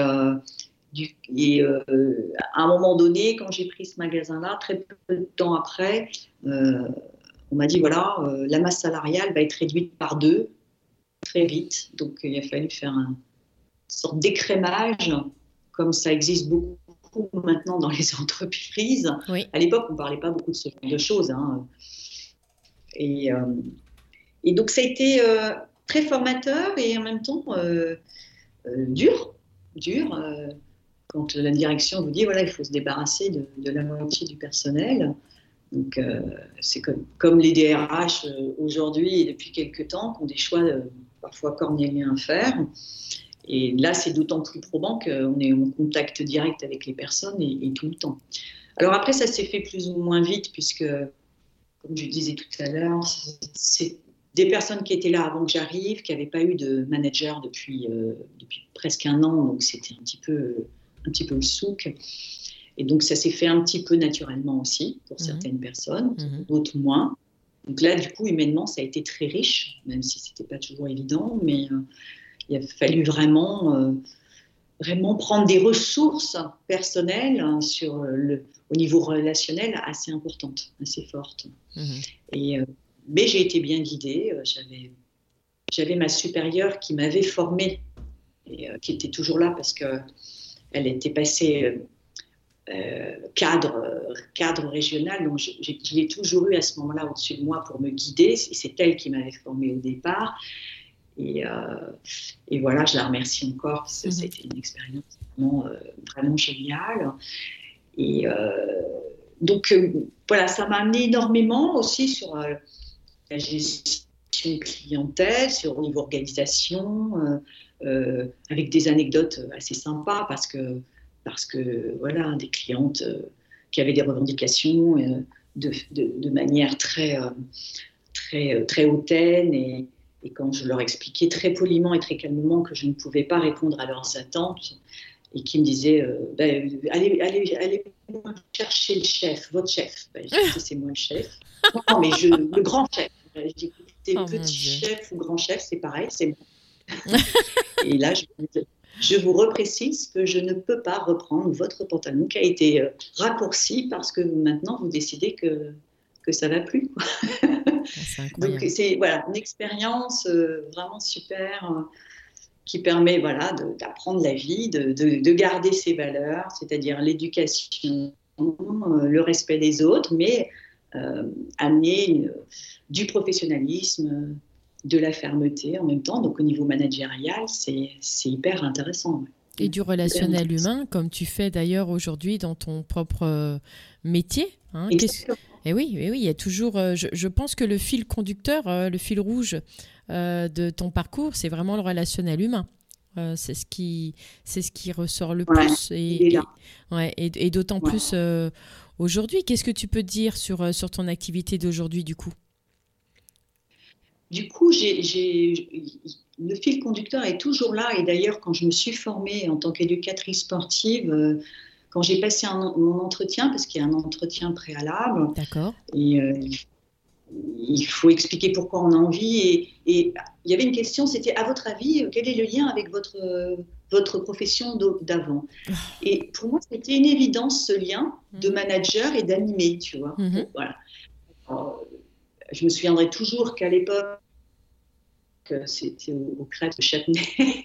et euh, à un moment donné, quand j'ai pris ce magasin-là, très peu de temps après, euh, on m'a dit voilà, euh, la masse salariale va être réduite par deux très vite. Donc il a fallu faire une sorte d'écrémage, comme ça existe beaucoup maintenant dans les entreprises. À l'époque, on ne parlait pas beaucoup de ce genre de choses. Hein. Et, et, donc ça a été très formateur et en même temps dur. Dur quand la direction vous dit voilà, il faut se débarrasser de, la moitié du personnel. Donc, euh, c'est comme, comme, les DRH euh, aujourd'hui et depuis quelques temps qui ont des choix euh, parfois cornéliens à faire. Et là, c'est d'autant plus probant qu'on est en contact direct avec les personnes et, tout le temps. Alors après, ça s'est fait plus ou moins vite puisque, comme je disais tout à l'heure, c'est des personnes qui étaient là avant que j'arrive, qui n'avaient pas eu de manager depuis, depuis presque un an, donc c'était un petit peu un petit peu le souk. Et donc, ça s'est fait un petit peu naturellement aussi pour Mhm. certaines personnes, Mhm. d'autres moins. Donc là, du coup, humainement, ça a été très riche, même si ce n'était pas toujours évident, mais euh, il a fallu vraiment, euh, vraiment prendre des ressources personnelles hein, sur le, au niveau relationnel assez importantes, assez fortes. Mhm. Et, euh, mais j'ai été bien guidée. euh, J'avais, j'avais ma supérieure qui m'avait formée et euh, qui était toujours là parce que elle était passée euh, euh, cadre, cadre régional. Donc je, l'ai toujours eu à ce moment-là au-dessus de moi pour me guider. C'est elle qui m'avait formée au départ. Et, euh, et voilà, je la remercie encore parce que Mhm. c'était une expérience vraiment, euh, vraiment géniale. Et donc, voilà, ça m'a amené énormément aussi sur la gestion clientèle, sur au niveau organisation, euh, euh, avec des anecdotes assez sympas parce que, parce que voilà, des clientes euh, qui avaient des revendications de, de, manière très, très, très hautaine et, quand je leur expliquais très poliment et très calmement que je ne pouvais pas répondre à leurs attentes, et qui me disaient Ben, allez, allez, allez chercher le chef, votre chef. Ben, je c'est moi le chef. Non, mais je, le grand chef. Je dis Oh, petit chef ou grand chef, c'est pareil, c'est moi. et là, je, je vous reprécise que je ne peux pas reprendre votre pantalon qui a été euh, raccourci parce que maintenant vous décidez que, que ça va plus. quoi. Ah. Donc c'est voilà une expérience euh, vraiment super euh, qui permet voilà d'apprendre la vie, de, de- de garder ses valeurs, c'est-à-dire l'éducation, le respect des autres, mais amener euh, du professionnalisme, euh, de la fermeté en même temps. Donc au niveau managérial, c'est hyper intéressant. ouais. Et du relationnel humain, comme tu fais d'ailleurs aujourd'hui dans ton propre euh, métier. hein. Qu'est-ce- Exactement. Et oui, et oui, il y a toujours. euh, je, je pense que le fil conducteur, euh, le fil rouge euh, de ton parcours, c'est vraiment le relationnel humain. Euh, c'est ce qui, c'est ce qui ressort le Ouais, plus. Et, ouais, et, et d'autant Ouais. plus euh, aujourd'hui. Qu'est-ce que tu peux dire sur, euh, sur ton activité d'aujourd'hui, du coup? Du coup, j'ai- j'ai- le fil conducteur est toujours là. Et d'ailleurs, quand je me suis formée en tant qu'éducatrice sportive, euh, quand j'ai passé un- mon entretien, parce qu'il y a un entretien préalable, D'accord. et euh, il faut expliquer pourquoi on a envie. Et, et il y avait une question, c'était à votre avis, quel est le lien avec votre, votre profession d'avant? Et pour moi, c'était une évidence, ce lien de manager et d'animer, tu vois. Mhm. Voilà. Alors, je me souviendrai toujours qu'à l'époque, que c'était au, au de Châtenay,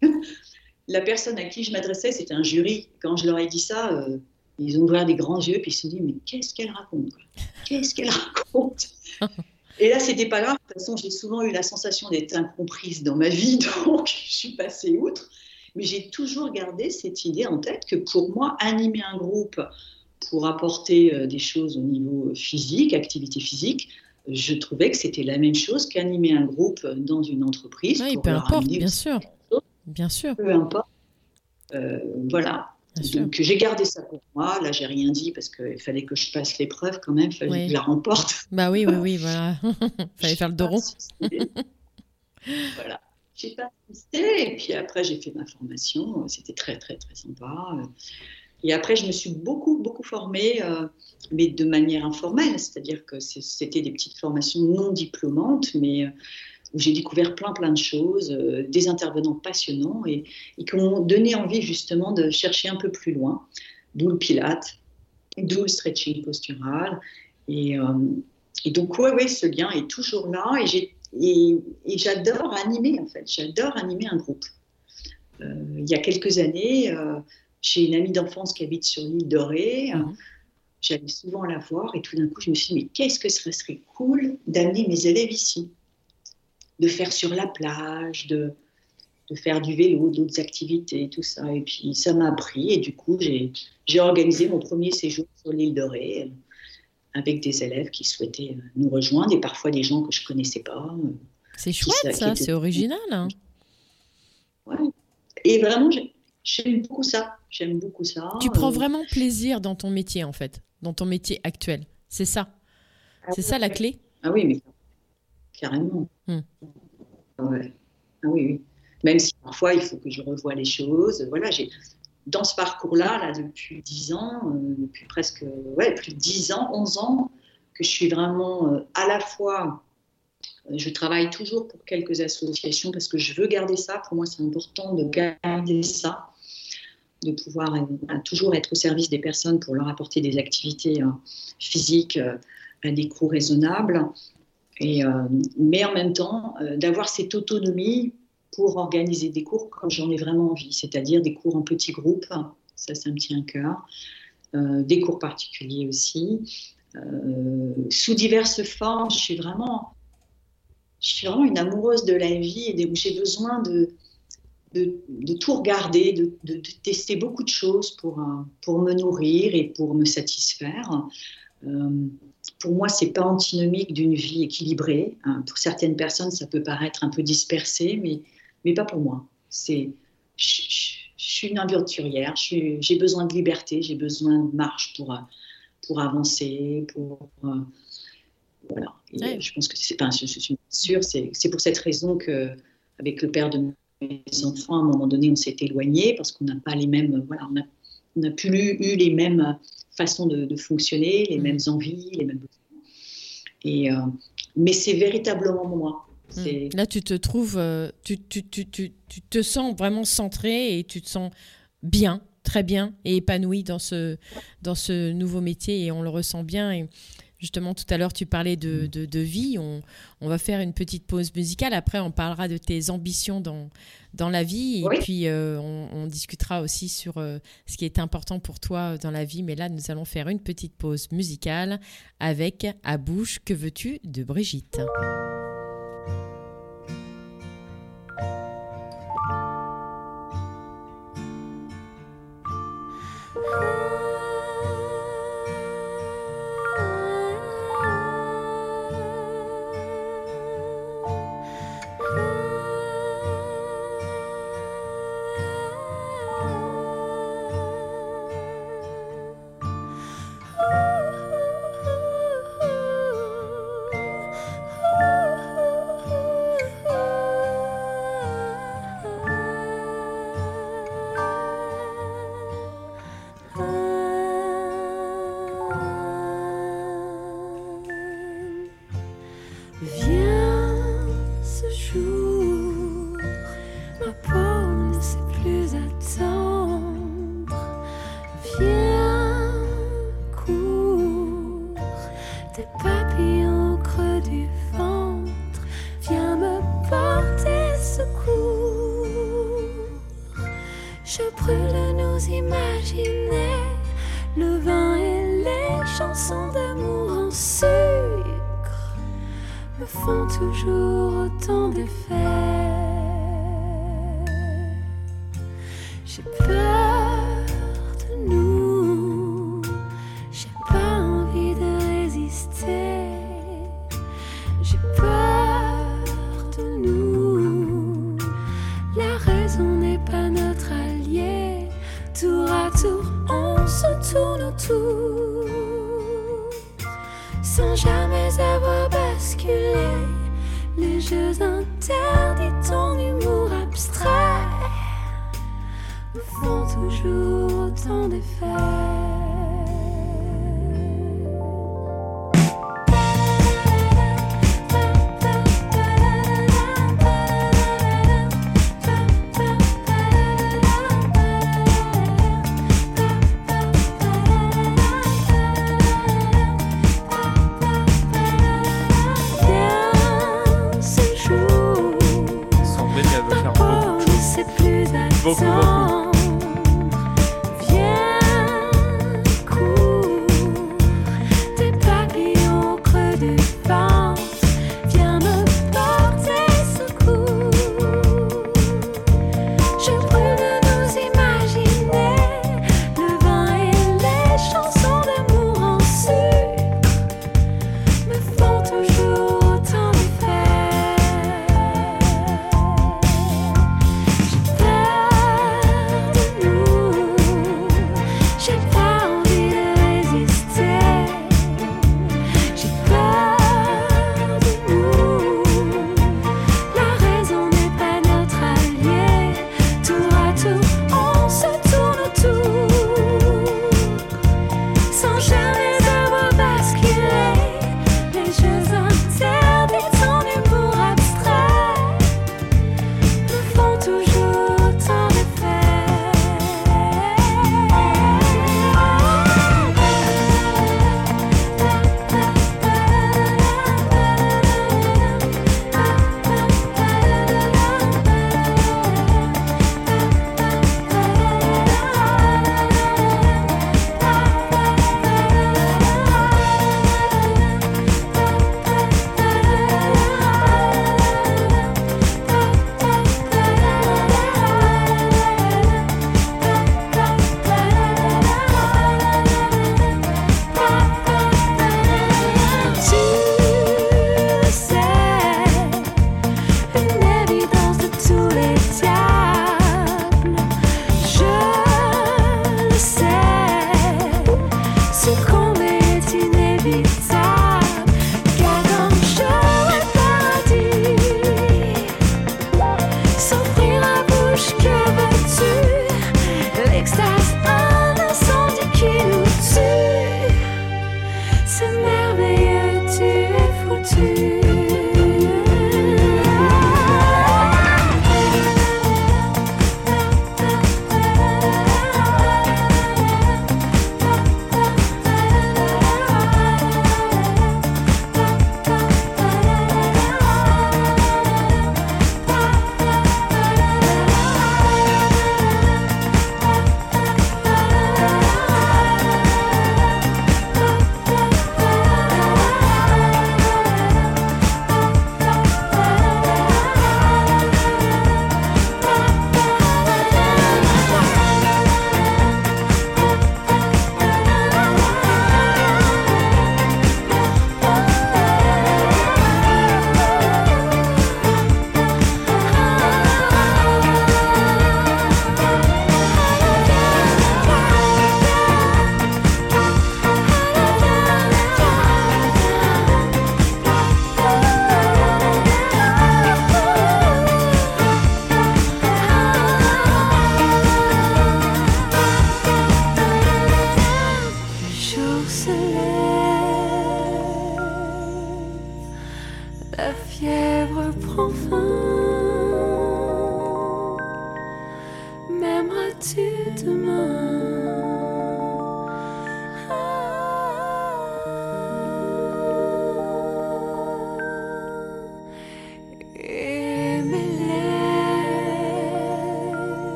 la personne à qui je m'adressais, c'était un jury. Quand je leur ai dit ça, euh, ils ont ouvert des grands yeux, puis ils se sont dit, mais qu'est-ce qu'elle raconte Qu'est-ce qu'elle raconte? Et là, c'était pas grave. De toute façon, j'ai souvent eu la sensation d'être incomprise dans ma vie, donc je suis passée outre. Mais j'ai toujours gardé cette idée en tête que pour moi, animer un groupe pour apporter euh, des choses au niveau physique, activité physique, je trouvais que c'était la même chose qu'animer un groupe dans une entreprise. Oui, pour peu leur importe, bien sûr. Bien sûr. Peu importe. Euh, voilà. Bien. Donc j'ai gardé ça pour moi. Là, j'ai rien dit parce qu'il fallait que je passe l'épreuve quand même. Il fallait Oui. que je la remporte. Bah oui, oui, oui, voilà. Fallait faire le dos rond. voilà. J'ai pas insisté. Et puis après, j'ai fait ma formation. C'était très, très, très sympa. Et après, je me suis beaucoup, beaucoup formée, euh, mais de manière informelle. C'est-à-dire que c'était des petites formations non diplômantes, mais euh, où j'ai découvert plein, plein de choses, euh, des intervenants passionnants et, et qui m'ont donné envie justement de chercher un peu plus loin. D'où le pilate, d'où le stretching postural. Et, euh, et donc, oui, ouais, ce lien est toujours là. Et j'ai et, et j'adore animer, en fait. J'adore animer un groupe. Euh, il y a quelques années, j'ai une amie d'enfance qui habite sur l'île Dorée. Mhm. J'allais souvent la voir et tout d'un coup, je me suis dit, mais qu'est-ce que ce serait cool d'amener mes élèves ici? De faire sur la plage, de, de faire du vélo, d'autres activités, tout ça. Et puis, ça m'a appris. Et du coup, j'ai organisé mon premier séjour sur l'île Dorée euh, avec des élèves qui souhaitaient euh, nous rejoindre et parfois des gens que je connaissais pas. euh, C'est chouette, ça. C'est original. hein. Ouais. Et vraiment, j'ai- j'aime beaucoup ça. J'aime beaucoup ça. Tu prends vraiment plaisir dans ton métier, en fait, dans ton métier actuel. C'est ça. C'est ça la clé. Ah oui, mais carrément. Hmm. Ouais. Ah oui, oui. Même si parfois il faut que je revoie les choses. Voilà, j'ai dans ce parcours-là, là, depuis 10 ans, depuis presque ouais, plus de 10 ans, 11 ans, que je suis vraiment à la fois je travaille toujours pour quelques associations parce que je veux garder ça. Pour moi, c'est important de garder ça, de pouvoir toujours être au service des personnes pour leur apporter des activités physiques à des coûts raisonnables. Et, mais en même temps, d'avoir cette autonomie pour organiser des cours quand j'en ai vraiment envie, c'est-à-dire des cours en petits groupes, ça, ça me tient à cœur, euh, des cours particuliers aussi, euh, sous diverses formes. Je suis vraiment, je suis vraiment une amoureuse de la vie et j'ai besoin de, de, tout regarder, de, tester beaucoup de choses pour, euh, pour me nourrir et pour me satisfaire. Pour moi, c'est pas antinomique d'une vie équilibrée. Hein. Pour certaines personnes, ça peut paraître un peu dispersé, mais mais pas pour moi. C'est, je, suis une aventurière, j'ai besoin de liberté, j'ai besoin de marche pour, pour avancer, pour. Euh, voilà. Je pense que c'est pas je, suis sûre, c'est pour cette raison que, avec le père de mes enfants, à un moment donné, on s'est éloigné parce qu'on n'a pas les mêmes. Voilà, on n'a plus eu les mêmes façons de, fonctionner, les mm. mêmes envies, les mêmes. Et, euh, mais c'est véritablement moi. Hmm. Là, tu te trouves, euh, tu, tu, tu, tu, te sens vraiment centré et tu te sens bien, très bien et épanoui dans ce, dans ce nouveau métier et on le ressent bien. Et Justement, tout à l'heure, tu parlais de, mm. vie. On, va faire une petite pause musicale. Après, on parlera de tes ambitions dans, dans la vie. Et puis, euh, on, discutera aussi sur euh, ce qui est important pour toi dans la vie. Mais là, nous allons faire une petite pause musicale avec À bouche, que veux-tu de Brigitte d'amour en sucre me font toujours autant d'effet. J'ai peur.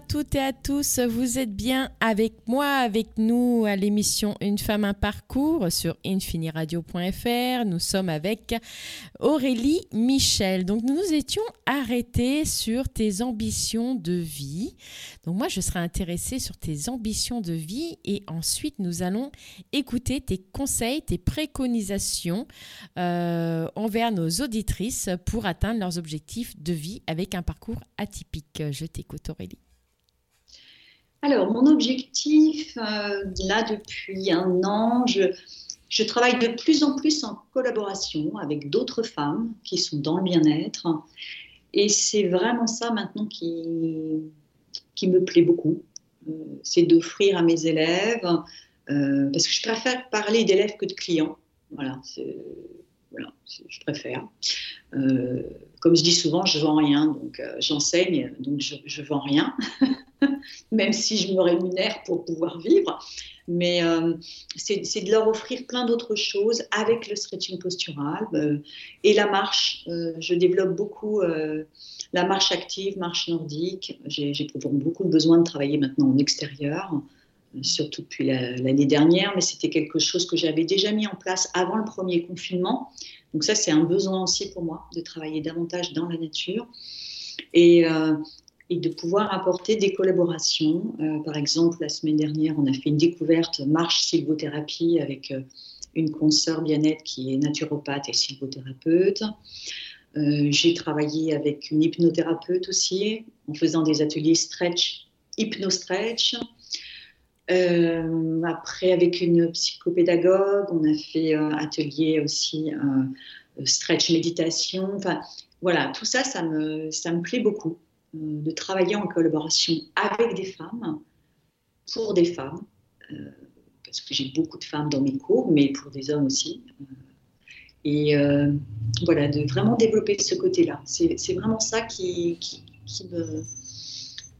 Toutes et à tous. Vous êtes bien avec moi, avec nous à l'émission Une femme, un parcours sur infiniradio.fr. Nous sommes avec Aurélie Michel. Donc nous nous étions arrêtés sur tes ambitions de vie. Donc moi je serai intéressée sur tes ambitions de vie et ensuite nous allons écouter tes conseils, tes préconisations euh, envers nos auditrices pour atteindre leurs objectifs de vie avec un parcours atypique. Je t'écoute Aurélie. Alors, mon objectif, euh, là, depuis un an, je, travaille de plus en plus en collaboration avec d'autres femmes qui sont dans le bien-être. Et c'est vraiment ça maintenant qui, me plaît beaucoup. Euh, c'est d'offrir à mes élèves, euh, parce que je préfère parler d'élèves que de clients. Voilà, voilà, je préfère. Comme je dis souvent, je vends rien, donc euh, j'enseigne, donc je, je vends rien, même si je me rémunère pour pouvoir vivre. Mais euh, c'est de leur offrir plein d'autres choses avec le stretching postural euh, et la marche. Je développe beaucoup la marche active, marche nordique. J'ai beaucoup besoin de travailler maintenant en extérieur, surtout depuis la- l'année dernière, mais c'était quelque chose que j'avais déjà mis en place avant le premier confinement. Donc ça, c'est un besoin aussi pour moi de travailler davantage dans la nature et, euh, de pouvoir apporter des collaborations. Euh, par exemple, la semaine dernière, on a fait une découverte marche sylvothérapie avec euh, une consoeur bien-être qui est naturopathe et sylvothérapeute. J'ai travaillé avec une hypnothérapeute aussi en faisant des ateliers stretch, hypno-stretch. Euh, après, avec une psychopédagogue, on a fait un atelier aussi euh, stretch méditation. Enfin, voilà, tout ça, ça me, ça me plaît beaucoup euh, de travailler en collaboration avec des femmes, pour des femmes, euh, parce que j'ai beaucoup de femmes dans mes cours, mais pour des hommes aussi. Euh, et euh, voilà, de vraiment développer ce côté-là. C'est vraiment ça qui, qui, qui me,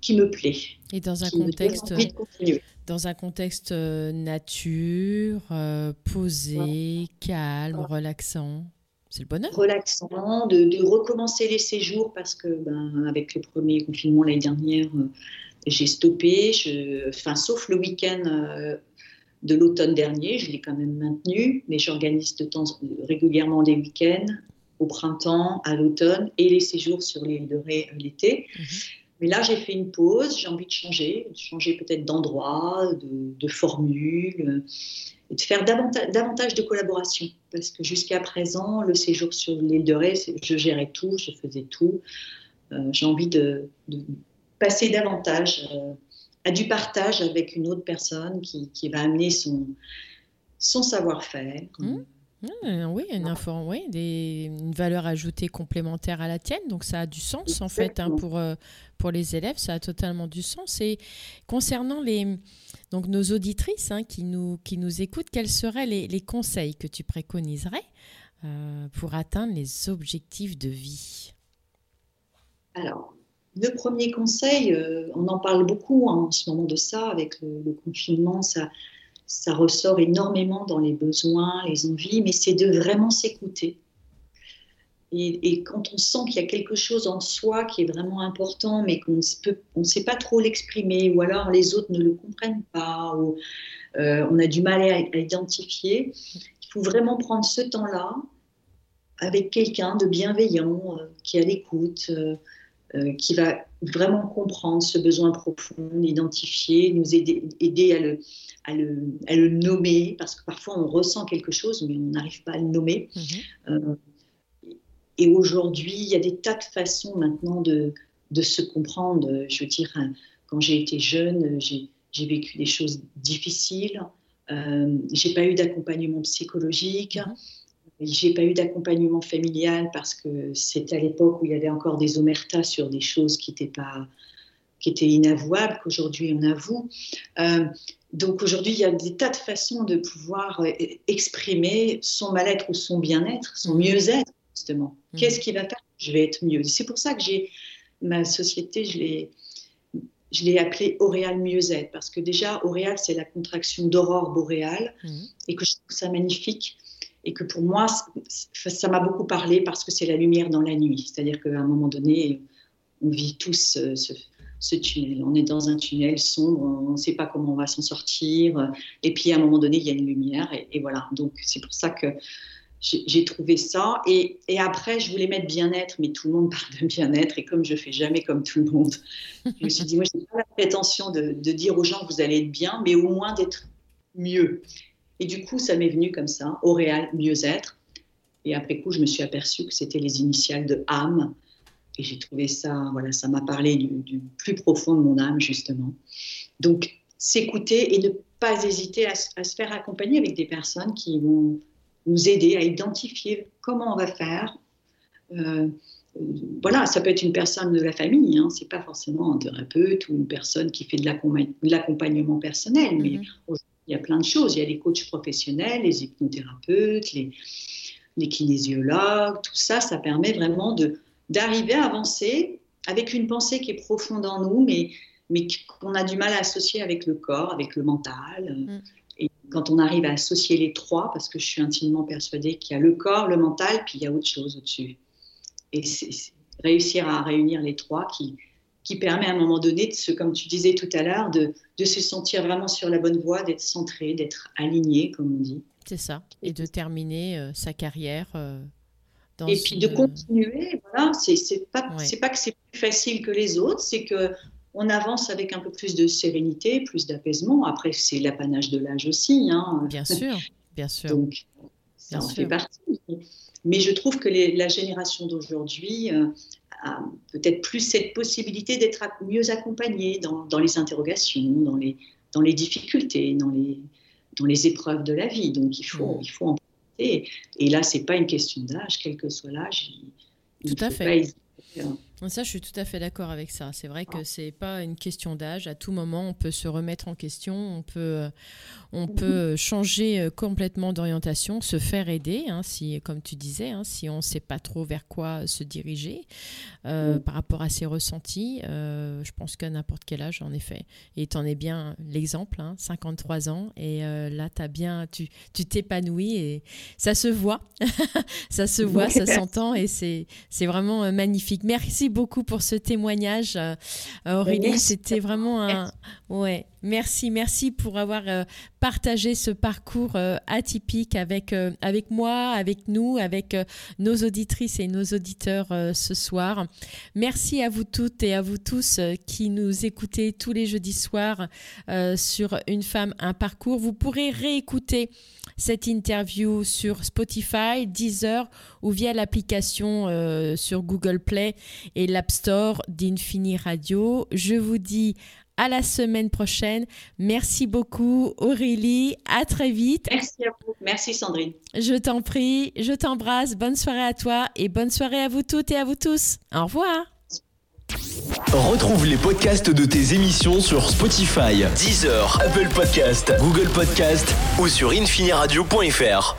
qui me plaît. Et dans un contexte. Dans un contexte euh, nature, euh, posé, calme, relaxant, c'est le bonheur. relaxant, de, de recommencer les séjours parce que ben, avec le premier confinement l'année dernière, euh, j'ai stoppé, je, enfin, sauf le week-end euh, de l'automne dernier, je l'ai quand même maintenu, mais j'organise de temps régulièrement des week-ends au printemps, à l'automne et les séjours sur l'île de Ré l'été. Mhm. Mais là, j'ai fait une pause, j'ai envie de changer, de changer peut-être d'endroit, de, formule, euh, et de faire davantage, de collaboration. Parce que jusqu'à présent, le séjour sur l'île de Ré, je gérais tout, je faisais tout. Euh, j'ai envie de, passer davantage euh, à du partage avec une autre personne qui, va amener son, savoir-faire. Ah, oui, une, info, oui des, une valeur ajoutée complémentaire à la tienne, donc ça a du sens en fait hein, pour, euh, pour les élèves, ça a totalement du sens. Et concernant les, donc nos auditrices hein, qui, nous, qui nous écoutent, quels seraient les, les conseils que tu préconiserais euh, pour atteindre les objectifs de vie? Alors, le premier conseil, euh, on en parle beaucoup hein, en ce moment de ça, avec le, le confinement, ça, ça ressort énormément dans les besoins, les envies, mais c'est de vraiment s'écouter. Et, quand on sent qu'il y a quelque chose en soi qui est vraiment important, mais qu'on ne sait pas trop l'exprimer, ou alors les autres ne le comprennent pas, ou euh, on a du mal à, identifier, il faut vraiment prendre ce temps-là avec quelqu'un de bienveillant, euh, qui est à l'écoute, euh, qui va vraiment comprendre ce besoin profond, l'identifier, nous aider, aider à, le, à, le, à le nommer, parce que parfois on ressent quelque chose, mais on n'arrive pas à le nommer. Mhm. Euh, et aujourd'hui, il y a des tas de façons maintenant de, de se comprendre. Je veux dire, hein, quand j'ai été jeune, j'ai j'ai vécu des choses difficiles. Euh, j'ai pas eu d'accompagnement psychologique. J'ai pas eu d'accompagnement familial parce que c'était à l'époque où il y avait encore des omertas sur des choses qui n'étaient pas qui étaient inavouables, qu'aujourd'hui on avoue. Euh, donc aujourd'hui, il y a des tas de façons de pouvoir euh, exprimer son mal-être ou son bien-être, son Mhm. mieux-être, justement. Mhm. Qu'est-ce qui va faire que je vais être mieux? C'est pour ça que j'ai ma société, je l'ai, je l'ai appelée Auréal Mieux-être, parce que déjà, Auréal, c'est la contraction d'aurore boréale, Mhm. et que je trouve ça magnifique. Et que pour moi, ça m'a beaucoup parlé parce que c'est la lumière dans la nuit. C'est-à-dire qu'à un moment donné, on vit tous euh, ce, tunnel. On est dans un tunnel sombre, on ne sait pas comment on va s'en sortir. Et puis à un moment donné, il y a une lumière. Et, voilà. Donc c'est pour ça que j'ai trouvé ça. Et, après, je voulais mettre bien-être, mais tout le monde parle de bien-être. Et comme je fais jamais comme tout le monde, je me suis dit, moi, je n'ai pas la prétention de, de dire aux gens, vous allez être bien, mais au moins d'être mieux. Et du coup, ça m'est venu comme ça, Auréal, mieux-être. Et après coup, je me suis aperçue que c'était les initiales de âme. Et j'ai trouvé ça, voilà, ça m'a parlé du, du plus profond de mon âme, justement. Donc, s'écouter et ne pas hésiter à, se- à se faire accompagner avec des personnes qui vont nous aider à identifier comment on va faire. Euh, voilà, ça peut être une personne de la famille, hein, c'est pas forcément un thérapeute ou une personne qui fait de l'accompagnement personnel, mais Mhm. Il y a plein de choses. Il y a les coachs professionnels, les hypnothérapeutes, les, les kinésiologues, tout ça, ça permet vraiment de, d'arriver à avancer avec une pensée qui est profonde en nous, mais, mais qu'on a du mal à associer avec le corps, avec le mental. Mm. Et quand on arrive à associer les trois, parce que je suis intimement persuadée qu'il y a le corps, le mental, puis il y a autre chose au-dessus. Et c'est réussir à réunir les trois qui, qui permet à un moment donné, de se, comme tu disais tout à l'heure, de, de se sentir vraiment sur la bonne voie, d'être centré, d'être aligné, comme on dit. C'est ça. Et de terminer euh, sa carrière. euh, dans Et puis de une- continuer, voilà, c'est c'est pas, Ouais. c'est pas que c'est plus facile que les autres, c'est que on avance avec un peu plus de sérénité, plus d'apaisement. Après, c'est l'apanage de l'âge aussi, hein. Bien sûr, bien sûr. donc ça Bien en sûr. fait partie. Mais je trouve que les- la génération d'aujourd'hui euh, peut-être plus cette possibilité d'être mieux accompagnée dans, dans les interrogations, dans les, dans les difficultés, dans les, dans les épreuves de la vie. Donc il faut, Mm. il faut en profiter. Et là, c'est pas une question d'âge, quel que soit l'âge. Tout à fait. pas. Ça, je suis tout à fait d'accord avec ça. C'est vrai Ah. que c'est pas une question d'âge. À tout moment, on peut se remettre en question, on peut, euh, on Mhm. peut changer euh, complètement d'orientation, se faire aider, hein, si, comme tu disais, hein, si on ne sait pas trop vers quoi se diriger euh, par rapport à ses ressentis. euh, je pense qu'à n'importe quel âge, en effet. Et tu en es bien l'exemple, hein, 53 ans, et euh, là, as bien, tu tu t'épanouis et ça se voit. ça se voit, ça s'entend et c'est vraiment euh, magnifique. Merci beaucoup pour ce témoignage, euh, Aurélie. Merci. C'était vraiment un. Ouais, merci, merci pour avoir euh, partagé ce parcours euh, atypique avec, euh, avec moi, avec nous, avec euh, nos auditrices et nos auditeurs euh, ce soir. Merci à vous toutes et à vous tous euh, qui nous écoutez tous les jeudis soirs euh, sur Une femme, un parcours. Vous pourrez réécouter cette interview sur Spotify, Deezer ou via l'application euh, sur Google Play et l'App Store d'Infini Radio. Je vous dis à la semaine prochaine. Merci beaucoup Aurélie, à très vite. Merci à vous. Merci Sandrine. Je t'en prie, je t'embrasse. Bonne soirée à toi et bonne soirée à vous toutes et à vous tous. Au revoir. Retrouve les podcasts de tes émissions sur Spotify, Deezer, Apple Podcast, Google Podcast ou sur infiniradio.fr.